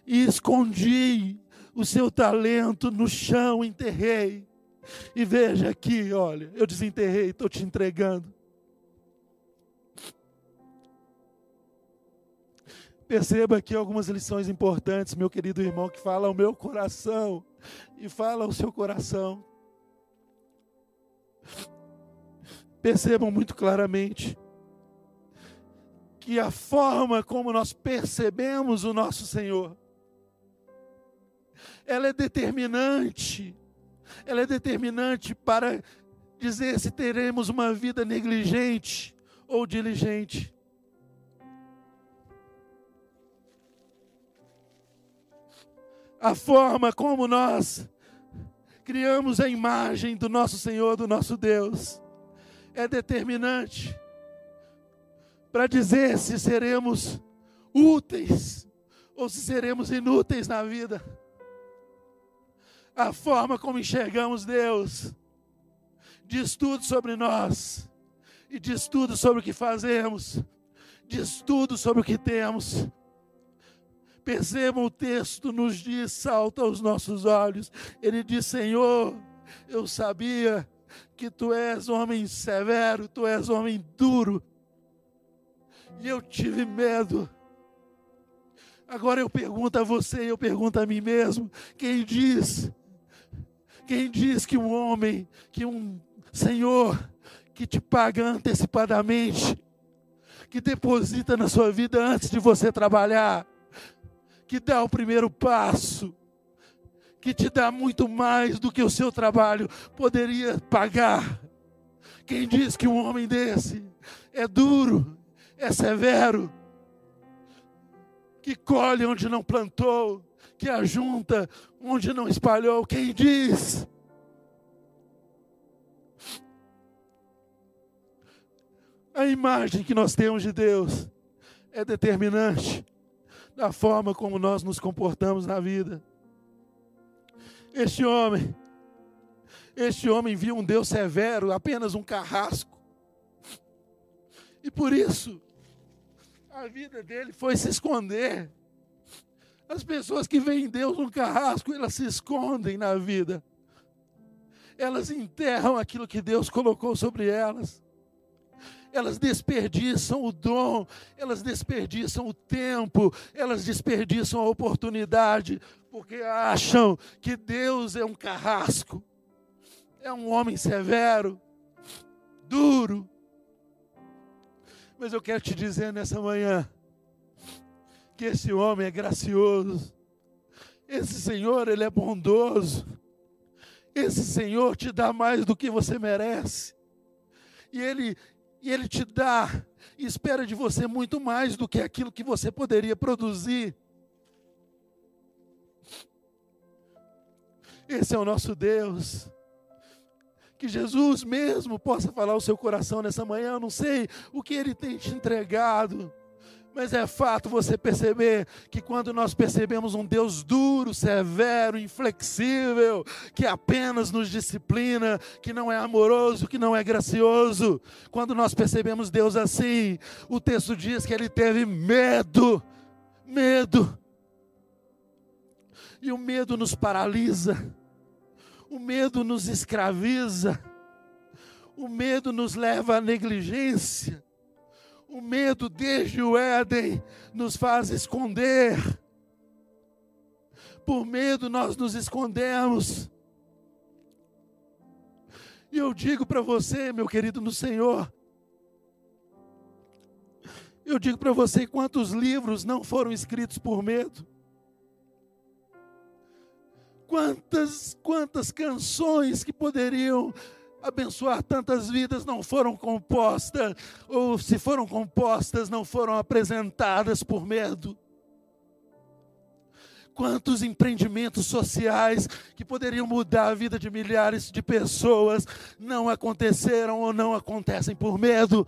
e escondi o seu talento no chão, enterrei. E veja aqui, olha, eu desenterrei, estou te entregando. Perceba aqui algumas lições importantes, meu querido irmão, que fala ao meu coração e fala ao seu coração. percebam muito claramente que a forma como nós percebemos o nosso Senhor, ela é determinante, ela é determinante para dizer se teremos uma vida negligente ou diligente. A forma como nós criamos a imagem do nosso Senhor, do nosso Deus, é determinante para dizer se seremos úteis ou se seremos inúteis na vida. A forma como enxergamos Deus diz tudo sobre nós e diz tudo sobre o que fazemos, diz tudo sobre o que temos. Percebam o texto, nos diz, salta aos nossos olhos. Ele diz: Senhor, eu sabia que tu és homem severo, tu és homem duro. E eu tive medo. Agora eu pergunto a você, eu pergunto a mim mesmo: quem diz? Quem diz que um homem, que um Senhor, que te paga antecipadamente, que deposita na sua vida antes de você trabalhar, que dá o primeiro passo, que te dá muito mais do que o seu trabalho poderia pagar. Quem diz que um homem desse é duro, é severo, que colhe onde não plantou, que ajunta onde não espalhou, quem diz? A imagem que nós temos de Deus é determinante da forma como nós nos comportamos na vida. Este homem, este homem viu um Deus severo, apenas um carrasco. E por isso, a vida dele foi se esconder. As pessoas que veem Deus no carrasco, elas se escondem na vida. Elas enterram aquilo que Deus colocou sobre elas. Elas desperdiçam o dom, elas desperdiçam o tempo, elas desperdiçam a oportunidade, porque acham que Deus é um carrasco, é um homem severo, duro. Mas eu quero te dizer nessa manhã, que esse homem é gracioso. Esse Senhor, ele é bondoso. Esse Senhor te dá mais do que você merece. E ele e ele te dá e espera de você muito mais do que aquilo que você poderia produzir. Esse é o nosso Deus. Que Jesus mesmo possa falar o seu coração nessa manhã. Eu não sei o que ele tem te entregado. Mas é fato você perceber que quando nós percebemos um Deus duro, severo, inflexível, que apenas nos disciplina, que não é amoroso, que não é gracioso, quando nós percebemos Deus assim, o texto diz que ele teve medo, medo. E o medo nos paralisa, o medo nos escraviza, o medo nos leva à negligência o medo desde o Éden nos faz esconder. Por medo nós nos escondemos. E eu digo para você, meu querido no Senhor, eu digo para você quantos livros não foram escritos por medo. Quantas, quantas canções que poderiam abençoar tantas vidas não foram compostas, ou se foram compostas, não foram apresentadas por medo. Quantos empreendimentos sociais que poderiam mudar a vida de milhares de pessoas não aconteceram ou não acontecem por medo?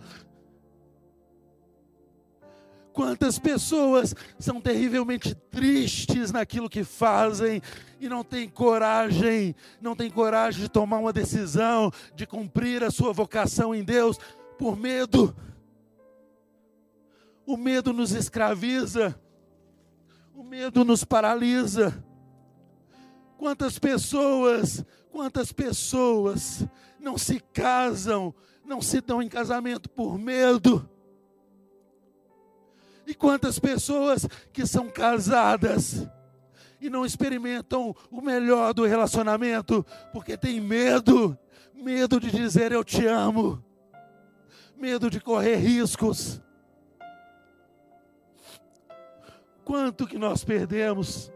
Quantas pessoas são terrivelmente tristes naquilo que fazem e não têm coragem, não têm coragem de tomar uma decisão, de cumprir a sua vocação em Deus por medo. O medo nos escraviza, o medo nos paralisa. Quantas pessoas, quantas pessoas não se casam, não se dão em casamento por medo e quantas pessoas que são casadas e não experimentam o melhor do relacionamento porque tem medo, medo de dizer eu te amo, medo de correr riscos. Quanto que nós perdemos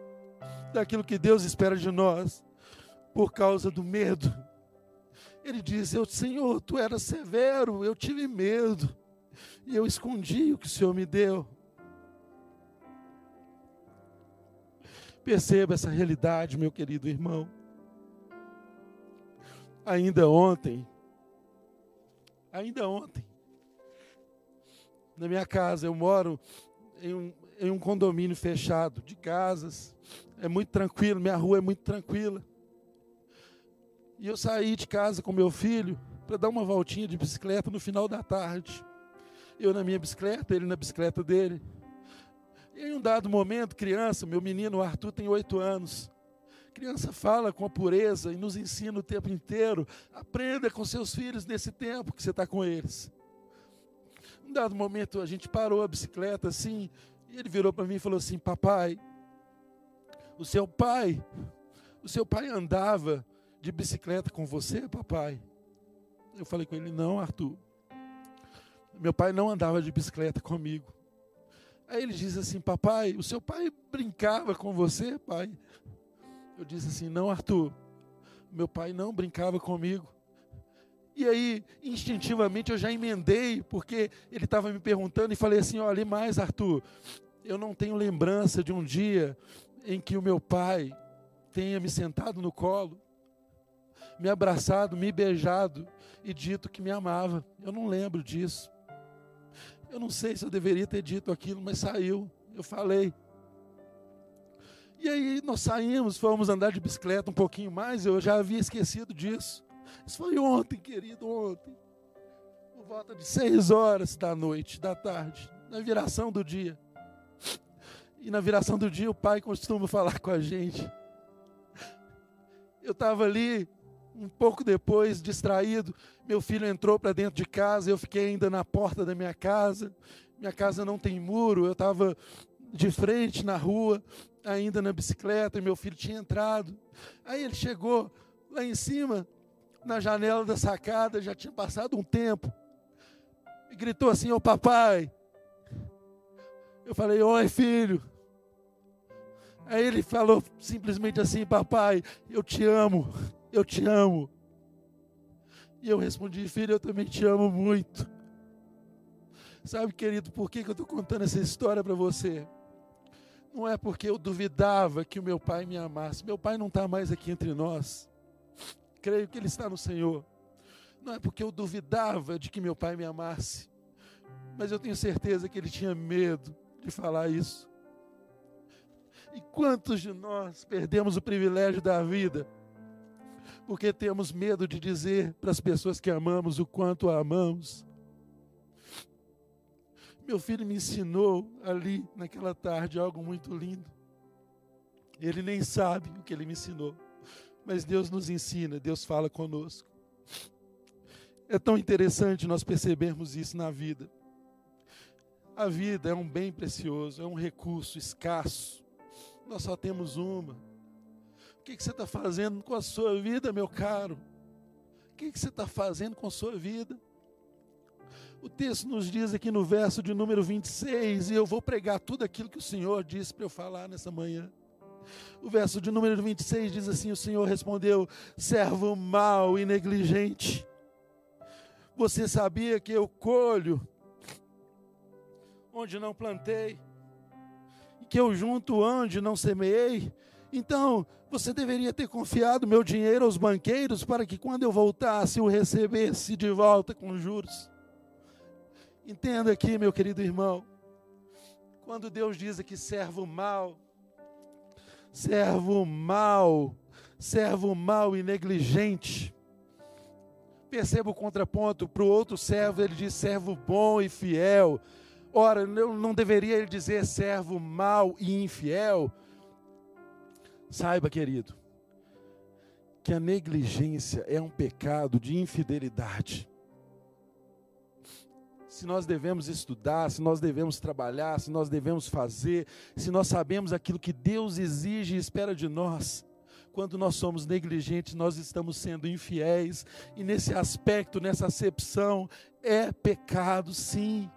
daquilo que Deus espera de nós por causa do medo. Ele diz: Eu, Senhor, tu eras severo, eu tive medo e eu escondi o que o Senhor me deu. Perceba essa realidade, meu querido irmão. Ainda ontem, ainda ontem, na minha casa, eu moro em um, em um condomínio fechado de casas, é muito tranquilo, minha rua é muito tranquila. E eu saí de casa com meu filho para dar uma voltinha de bicicleta no final da tarde. Eu na minha bicicleta, ele na bicicleta dele. Em um dado momento, criança, meu menino Arthur tem oito anos. Criança fala com a pureza e nos ensina o tempo inteiro. Aprenda com seus filhos nesse tempo que você está com eles. Um dado momento, a gente parou a bicicleta assim, e ele virou para mim e falou assim: Papai, o seu pai, o seu pai andava de bicicleta com você, papai? Eu falei com ele: Não, Arthur. Meu pai não andava de bicicleta comigo. Aí ele diz assim: Papai, o seu pai brincava com você, pai? Eu disse assim: Não, Arthur, meu pai não brincava comigo. E aí, instintivamente, eu já emendei, porque ele estava me perguntando, e falei assim: Olha, mais, Arthur, eu não tenho lembrança de um dia em que o meu pai tenha me sentado no colo, me abraçado, me beijado e dito que me amava. Eu não lembro disso. Eu não sei se eu deveria ter dito aquilo, mas saiu. Eu falei. E aí nós saímos, fomos andar de bicicleta um pouquinho mais, eu já havia esquecido disso. Isso foi ontem, querido, ontem. Por volta de seis horas da noite, da tarde, na viração do dia. E na viração do dia, o pai costuma falar com a gente. Eu estava ali, um pouco depois, distraído. Meu filho entrou para dentro de casa, eu fiquei ainda na porta da minha casa. Minha casa não tem muro, eu estava de frente na rua, ainda na bicicleta, e meu filho tinha entrado. Aí ele chegou lá em cima, na janela da sacada, já tinha passado um tempo, e gritou assim: Ô oh, papai. Eu falei: Oi, filho. Aí ele falou simplesmente assim: Papai, eu te amo, eu te amo. E eu respondi: Filho, eu também te amo muito. Sabe, querido, por que, que eu estou contando essa história para você? Não é porque eu duvidava que o meu pai me amasse. Meu pai não está mais aqui entre nós. Creio que ele está no Senhor. Não é porque eu duvidava de que meu pai me amasse. Mas eu tenho certeza que ele tinha medo de falar isso. E quantos de nós perdemos o privilégio da vida porque temos medo de dizer para as pessoas que amamos o quanto a amamos? Meu filho me ensinou ali naquela tarde algo muito lindo. Ele nem sabe o que ele me ensinou, mas Deus nos ensina, Deus fala conosco. É tão interessante nós percebermos isso na vida. A vida é um bem precioso, é um recurso escasso. Nós só temos uma. O que, você está fazendo com a sua vida, meu caro? O que você está fazendo com a sua vida? O texto nos diz aqui no verso de número 26, e eu vou pregar tudo aquilo que o Senhor disse para eu falar nessa manhã. O verso de número 26 diz assim: O Senhor respondeu, servo mau e negligente. Você sabia que eu colho onde não plantei, e que eu junto onde não semeei? Então, você deveria ter confiado meu dinheiro aos banqueiros para que quando eu voltasse o recebesse de volta com juros. Entenda aqui, meu querido irmão, quando Deus diz aqui servo mal, servo mal, servo mal e negligente, perceba o contraponto para o outro servo, ele diz servo bom e fiel. Ora, não deveria ele dizer servo mal e infiel? Saiba, querido, que a negligência é um pecado de infidelidade se nós devemos estudar, se nós devemos trabalhar, se nós devemos fazer, se nós sabemos aquilo que Deus exige e espera de nós. Quando nós somos negligentes, nós estamos sendo infiéis, e nesse aspecto, nessa acepção, é pecado, sim.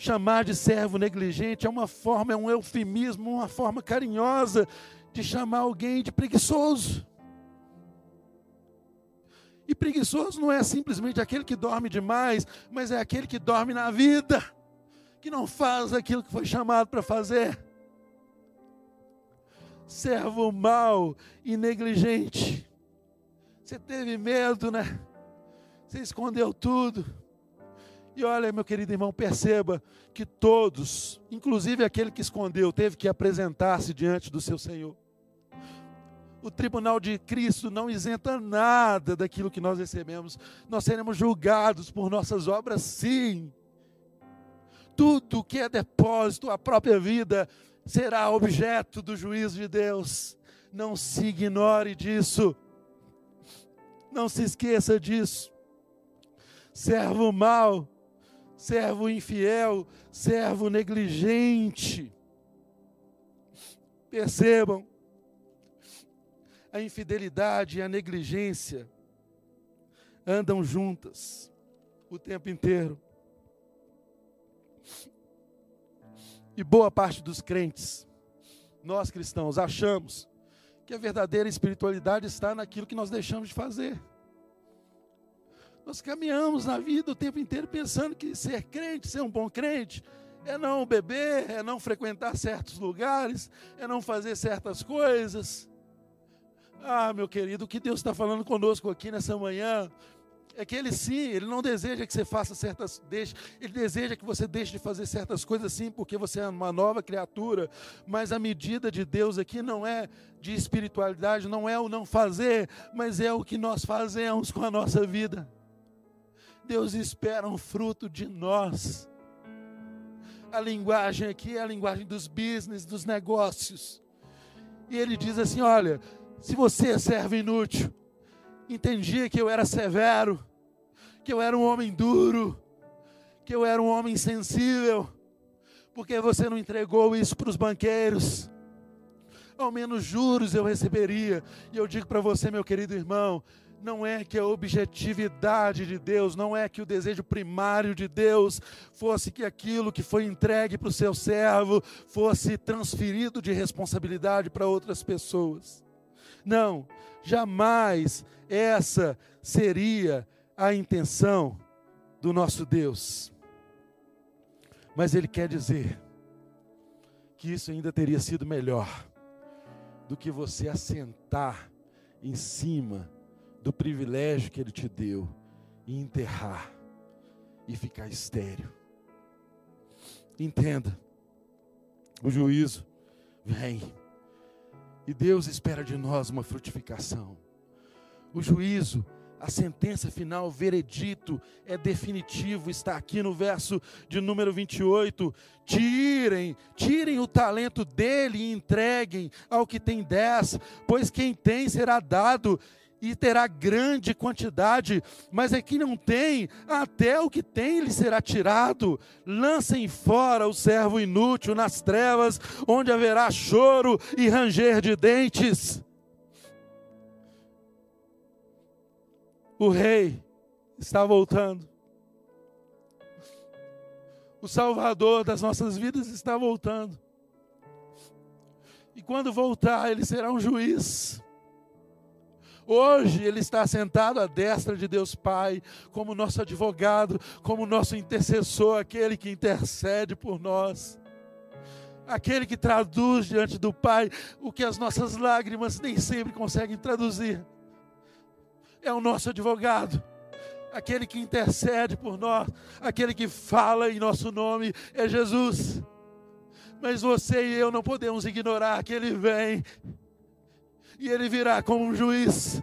Chamar de servo negligente é uma forma, é um eufemismo, uma forma carinhosa de chamar alguém de preguiçoso. E preguiçoso não é simplesmente aquele que dorme demais, mas é aquele que dorme na vida, que não faz aquilo que foi chamado para fazer. Servo mau e negligente. Você teve medo, né? Você escondeu tudo. E olha, meu querido irmão, perceba que todos, inclusive aquele que escondeu, teve que apresentar-se diante do seu Senhor o tribunal de Cristo não isenta nada daquilo que nós recebemos. Nós seremos julgados por nossas obras, sim. Tudo que é depósito, a própria vida, será objeto do juízo de Deus. Não se ignore disso. Não se esqueça disso. Servo mau, servo infiel, servo negligente. Percebam, a infidelidade e a negligência andam juntas o tempo inteiro. E boa parte dos crentes, nós cristãos, achamos que a verdadeira espiritualidade está naquilo que nós deixamos de fazer. Nós caminhamos na vida o tempo inteiro pensando que ser crente, ser um bom crente, é não beber, é não frequentar certos lugares, é não fazer certas coisas. Ah, meu querido, o que Deus está falando conosco aqui nessa manhã é que Ele sim, Ele não deseja que você faça certas, deixe, Ele deseja que você deixe de fazer certas coisas sim, porque você é uma nova criatura, mas a medida de Deus aqui não é de espiritualidade, não é o não fazer, mas é o que nós fazemos com a nossa vida. Deus espera um fruto de nós. A linguagem aqui é a linguagem dos business, dos negócios. E ele diz assim: Olha, se você é servo inútil, entendia que eu era severo, que eu era um homem duro, que eu era um homem sensível, porque você não entregou isso para os banqueiros. Ao menos juros eu receberia. E eu digo para você, meu querido irmão, não é que a objetividade de Deus, não é que o desejo primário de Deus fosse que aquilo que foi entregue para o seu servo fosse transferido de responsabilidade para outras pessoas. Não, jamais essa seria a intenção do nosso Deus. Mas Ele quer dizer que isso ainda teria sido melhor do que você assentar em cima do privilégio que Ele te deu e enterrar e ficar estéreo. Entenda, o juízo vem e Deus espera de nós uma frutificação. O juízo a sentença final, o veredito é definitivo, está aqui no verso de número 28. Tirem, tirem o talento dele e entreguem ao que tem dez, pois quem tem será dado e terá grande quantidade, mas é que não tem, até o que tem lhe será tirado. Lancem fora o servo inútil nas trevas, onde haverá choro e ranger de dentes. O rei está voltando. O Salvador das nossas vidas está voltando. E quando voltar, ele será um juiz. Hoje ele está sentado à destra de Deus Pai, como nosso advogado, como nosso intercessor, aquele que intercede por nós. Aquele que traduz diante do Pai o que as nossas lágrimas nem sempre conseguem traduzir é o nosso advogado, aquele que intercede por nós, aquele que fala em nosso nome é Jesus. Mas você e eu não podemos ignorar que ele vem e ele virá como um juiz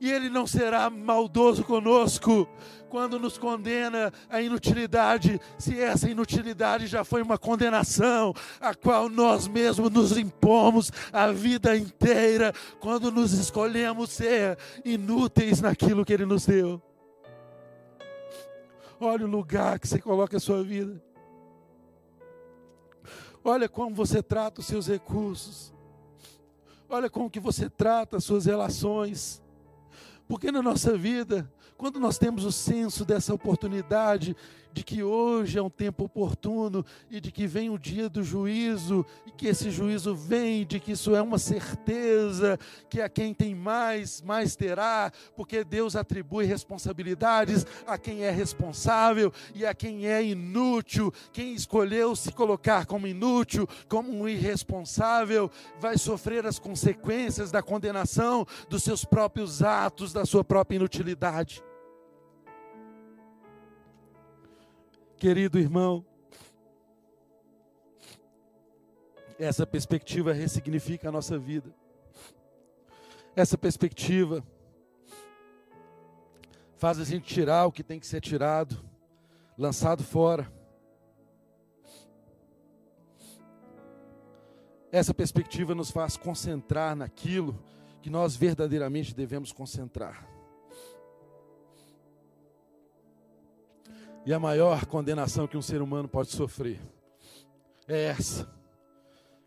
e Ele não será maldoso conosco quando nos condena a inutilidade, se essa inutilidade já foi uma condenação, a qual nós mesmos nos impomos a vida inteira, quando nos escolhemos ser inúteis naquilo que Ele nos deu. Olha o lugar que você coloca a sua vida. Olha como você trata os seus recursos. Olha como que você trata as suas relações. Porque na nossa vida, quando nós temos o senso dessa oportunidade, de que hoje é um tempo oportuno e de que vem o dia do juízo, e que esse juízo vem, de que isso é uma certeza, que a quem tem mais, mais terá, porque Deus atribui responsabilidades a quem é responsável e a quem é inútil. Quem escolheu se colocar como inútil, como um irresponsável, vai sofrer as consequências da condenação dos seus próprios atos, da sua própria inutilidade. Querido irmão, essa perspectiva ressignifica a nossa vida. Essa perspectiva faz a gente tirar o que tem que ser tirado, lançado fora. Essa perspectiva nos faz concentrar naquilo que nós verdadeiramente devemos concentrar. E a maior condenação que um ser humano pode sofrer é essa,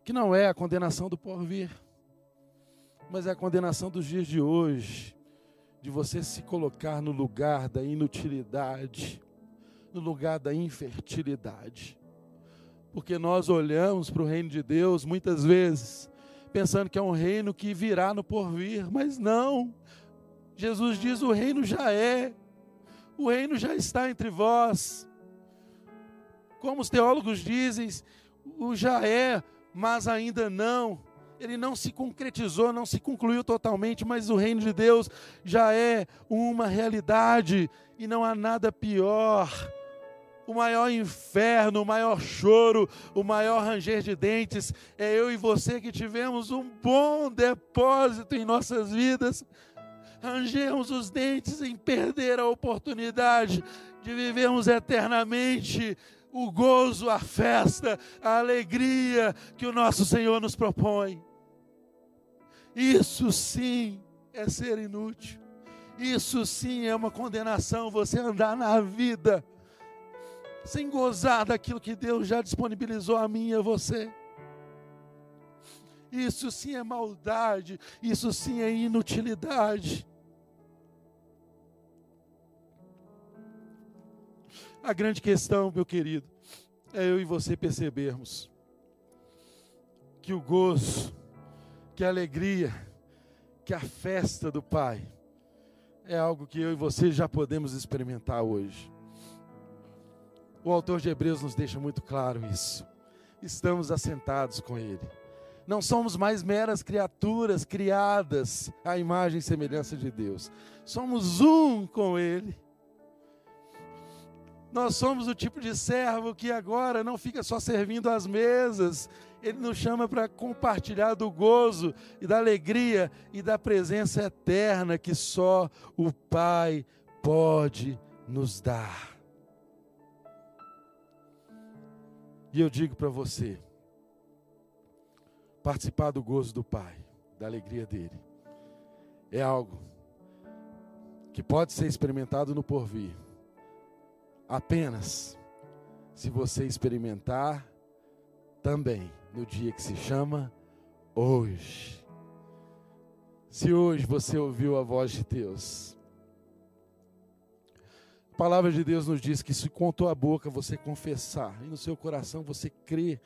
que não é a condenação do porvir, mas é a condenação dos dias de hoje, de você se colocar no lugar da inutilidade, no lugar da infertilidade. Porque nós olhamos para o reino de Deus muitas vezes, pensando que é um reino que virá no porvir, mas não. Jesus diz: o reino já é, o reino já está entre vós. Como os teólogos dizem, o já é, mas ainda não. Ele não se concretizou, não se concluiu totalmente, mas o reino de Deus já é uma realidade e não há nada pior. O maior inferno, o maior choro, o maior ranger de dentes é eu e você que tivemos um bom depósito em nossas vidas, rangermos os dentes em perder a oportunidade de vivermos eternamente o gozo, a festa, a alegria que o nosso Senhor nos propõe. Isso sim é ser inútil. Isso sim é uma condenação, você andar na vida sem gozar daquilo que Deus já disponibilizou a mim e a você. Isso sim é maldade, isso sim é inutilidade. A grande questão, meu querido, é eu e você percebermos que o gozo, que a alegria, que a festa do Pai é algo que eu e você já podemos experimentar hoje. O autor de Hebreus nos deixa muito claro isso. Estamos assentados com Ele. Não somos mais meras criaturas criadas à imagem e semelhança de Deus. Somos um com Ele. Nós somos o tipo de servo que agora não fica só servindo às mesas, ele nos chama para compartilhar do gozo e da alegria e da presença eterna que só o Pai pode nos dar. E eu digo para você, participar do gozo do Pai, da alegria dele, é algo que pode ser experimentado no porvir, apenas se você experimentar também no dia que se chama hoje. Se hoje você ouviu a voz de Deus, a palavra de Deus nos diz que se com a tua boca você confessar e no seu coração você crer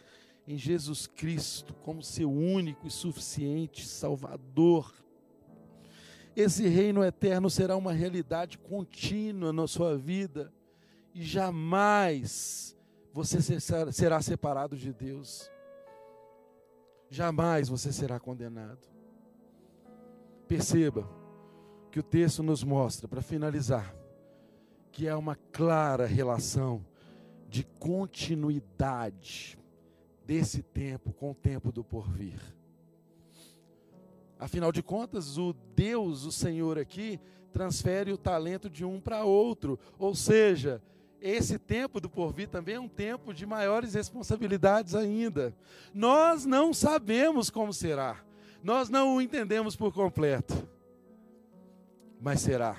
em Jesus Cristo como seu único e suficiente Salvador, esse reino eterno será uma realidade contínua na sua vida e jamais você será separado de Deus. Jamais você será condenado. Perceba que o texto nos mostra, para finalizar, que há uma clara relação de continuidade desse tempo com o tempo do porvir. Afinal de contas, o Deus, o Senhor aqui, transfere o talento de um para outro, ou seja, esse tempo do porvir também é um tempo de maiores responsabilidades ainda. Nós não sabemos como será, nós não o entendemos por completo, mas será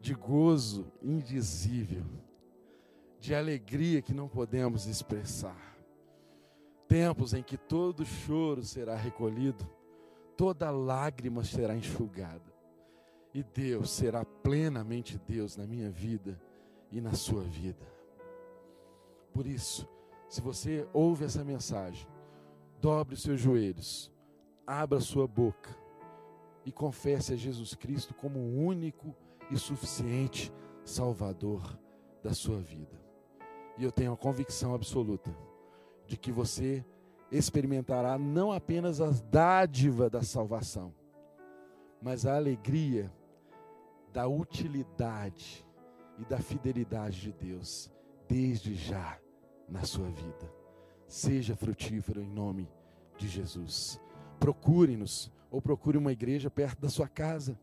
de gozo indizível, de alegria que não podemos expressar. Tempos em que todo choro será recolhido, toda lágrima será enxugada, e Deus será plenamente Deus na minha vida e na sua vida. Por isso, se você ouve essa mensagem, dobre os seus joelhos, abra sua boca e confesse a Jesus Cristo como o único e suficiente Salvador da sua vida. E eu tenho a convicção absoluta de que você experimentará não apenas a dádiva da salvação, mas a alegria da utilidade e da fidelidade de Deus desde já na sua vida. Seja frutífero em nome de Jesus. Procure-nos ou procure uma igreja perto da sua casa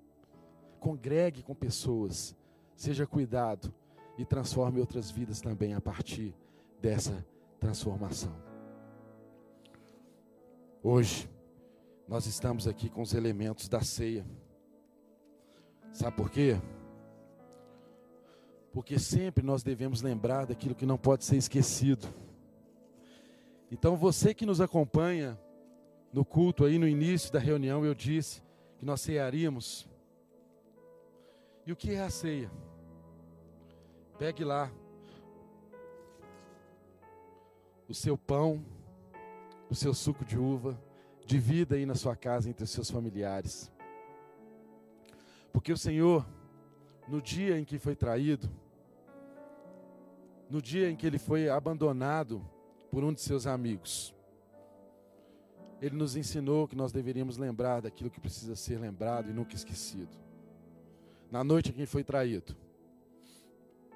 congregue com pessoas, seja cuidado e transforme outras vidas também a partir dessa transformação. Hoje, nós estamos aqui com os elementos da ceia. Sabe por quê? Porque sempre nós devemos lembrar daquilo que não pode ser esquecido. Então, você que nos acompanha no culto aí no início da reunião, eu disse que nós cearíamos e o que é a ceia? Pegue lá o seu pão, o seu suco de uva, divida aí na sua casa entre os seus familiares. Porque o Senhor, no dia em que foi traído, no dia em que ele foi abandonado por um de seus amigos, ele nos ensinou que nós deveríamos lembrar daquilo que precisa ser lembrado e nunca esquecido. Na noite em que foi traído,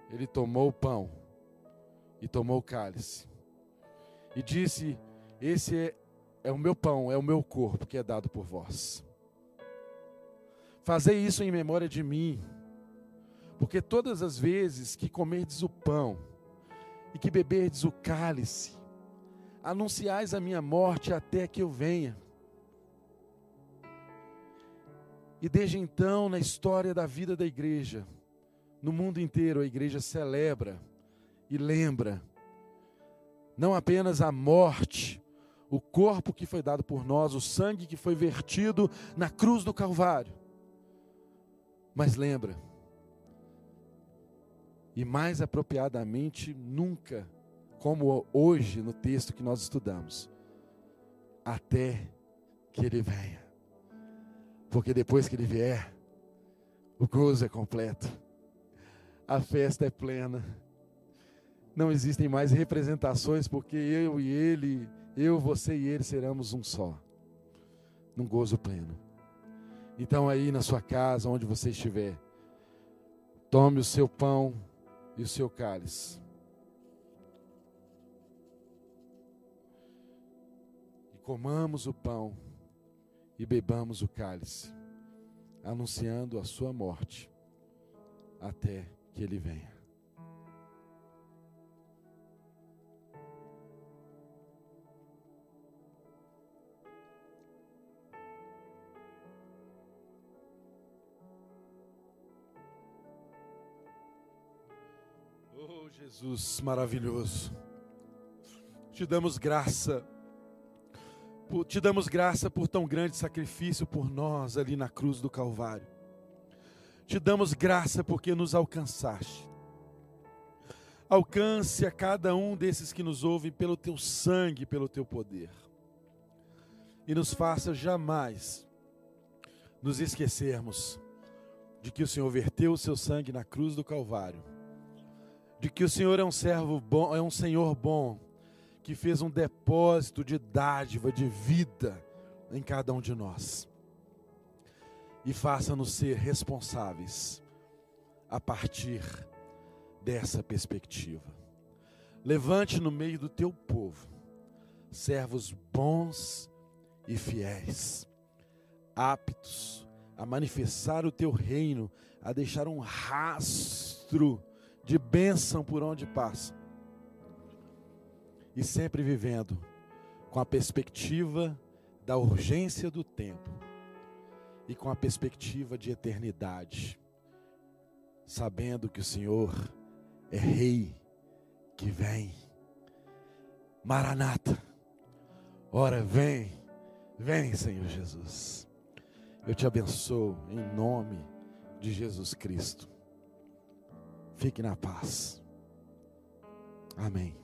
ele tomou o pão e tomou o cálice. E disse: Esse é, é o meu pão, é o meu corpo que é dado por vós. Fazei isso em memória de mim, porque todas as vezes que comerdes o pão e que beberdes o cálice, anunciais a minha morte até que eu venha. E desde então, na história da vida da igreja, no mundo inteiro, a igreja celebra e lembra não apenas a morte, o corpo que foi dado por nós, o sangue que foi vertido na cruz do Calvário, mas lembra, e mais apropriadamente, nunca, como hoje no texto que nós estudamos, até que Ele venha. Porque depois que Ele vier, o gozo é completo, a festa é plena, não existem mais representações, porque eu e Ele, eu, você e Ele seremos um só, num gozo pleno. Então, aí na sua casa, onde você estiver, tome o seu pão e o seu cálice. E comamos o pão e bebamos o cálice, anunciando a sua morte até que ele venha. Jesus maravilhoso. Te damos graça. Te damos graça por tão grande sacrifício por nós ali na cruz do Calvário. Te damos graça porque nos alcançaste. Alcance a cada um desses que nos ouvem pelo teu sangue, pelo teu poder. E nos faça jamais nos esquecermos de que o Senhor verteu o seu sangue na cruz do Calvário de que o Senhor é um servo bom, é um Senhor bom, que fez um depósito de dádiva, de vida em cada um de nós. E faça-nos ser responsáveis a partir dessa perspectiva. Levante no meio do teu povo servos bons e fiéis, aptos a manifestar o teu reino, a deixar um rastro de bênção por onde passa. E sempre vivendo com a perspectiva da urgência do tempo e com a perspectiva de eternidade, sabendo que o Senhor é Rei que vem. Maranata, ora vem, vem, Senhor Jesus. Eu te abençoo em nome de Jesus Cristo. Fique na paz. Amém.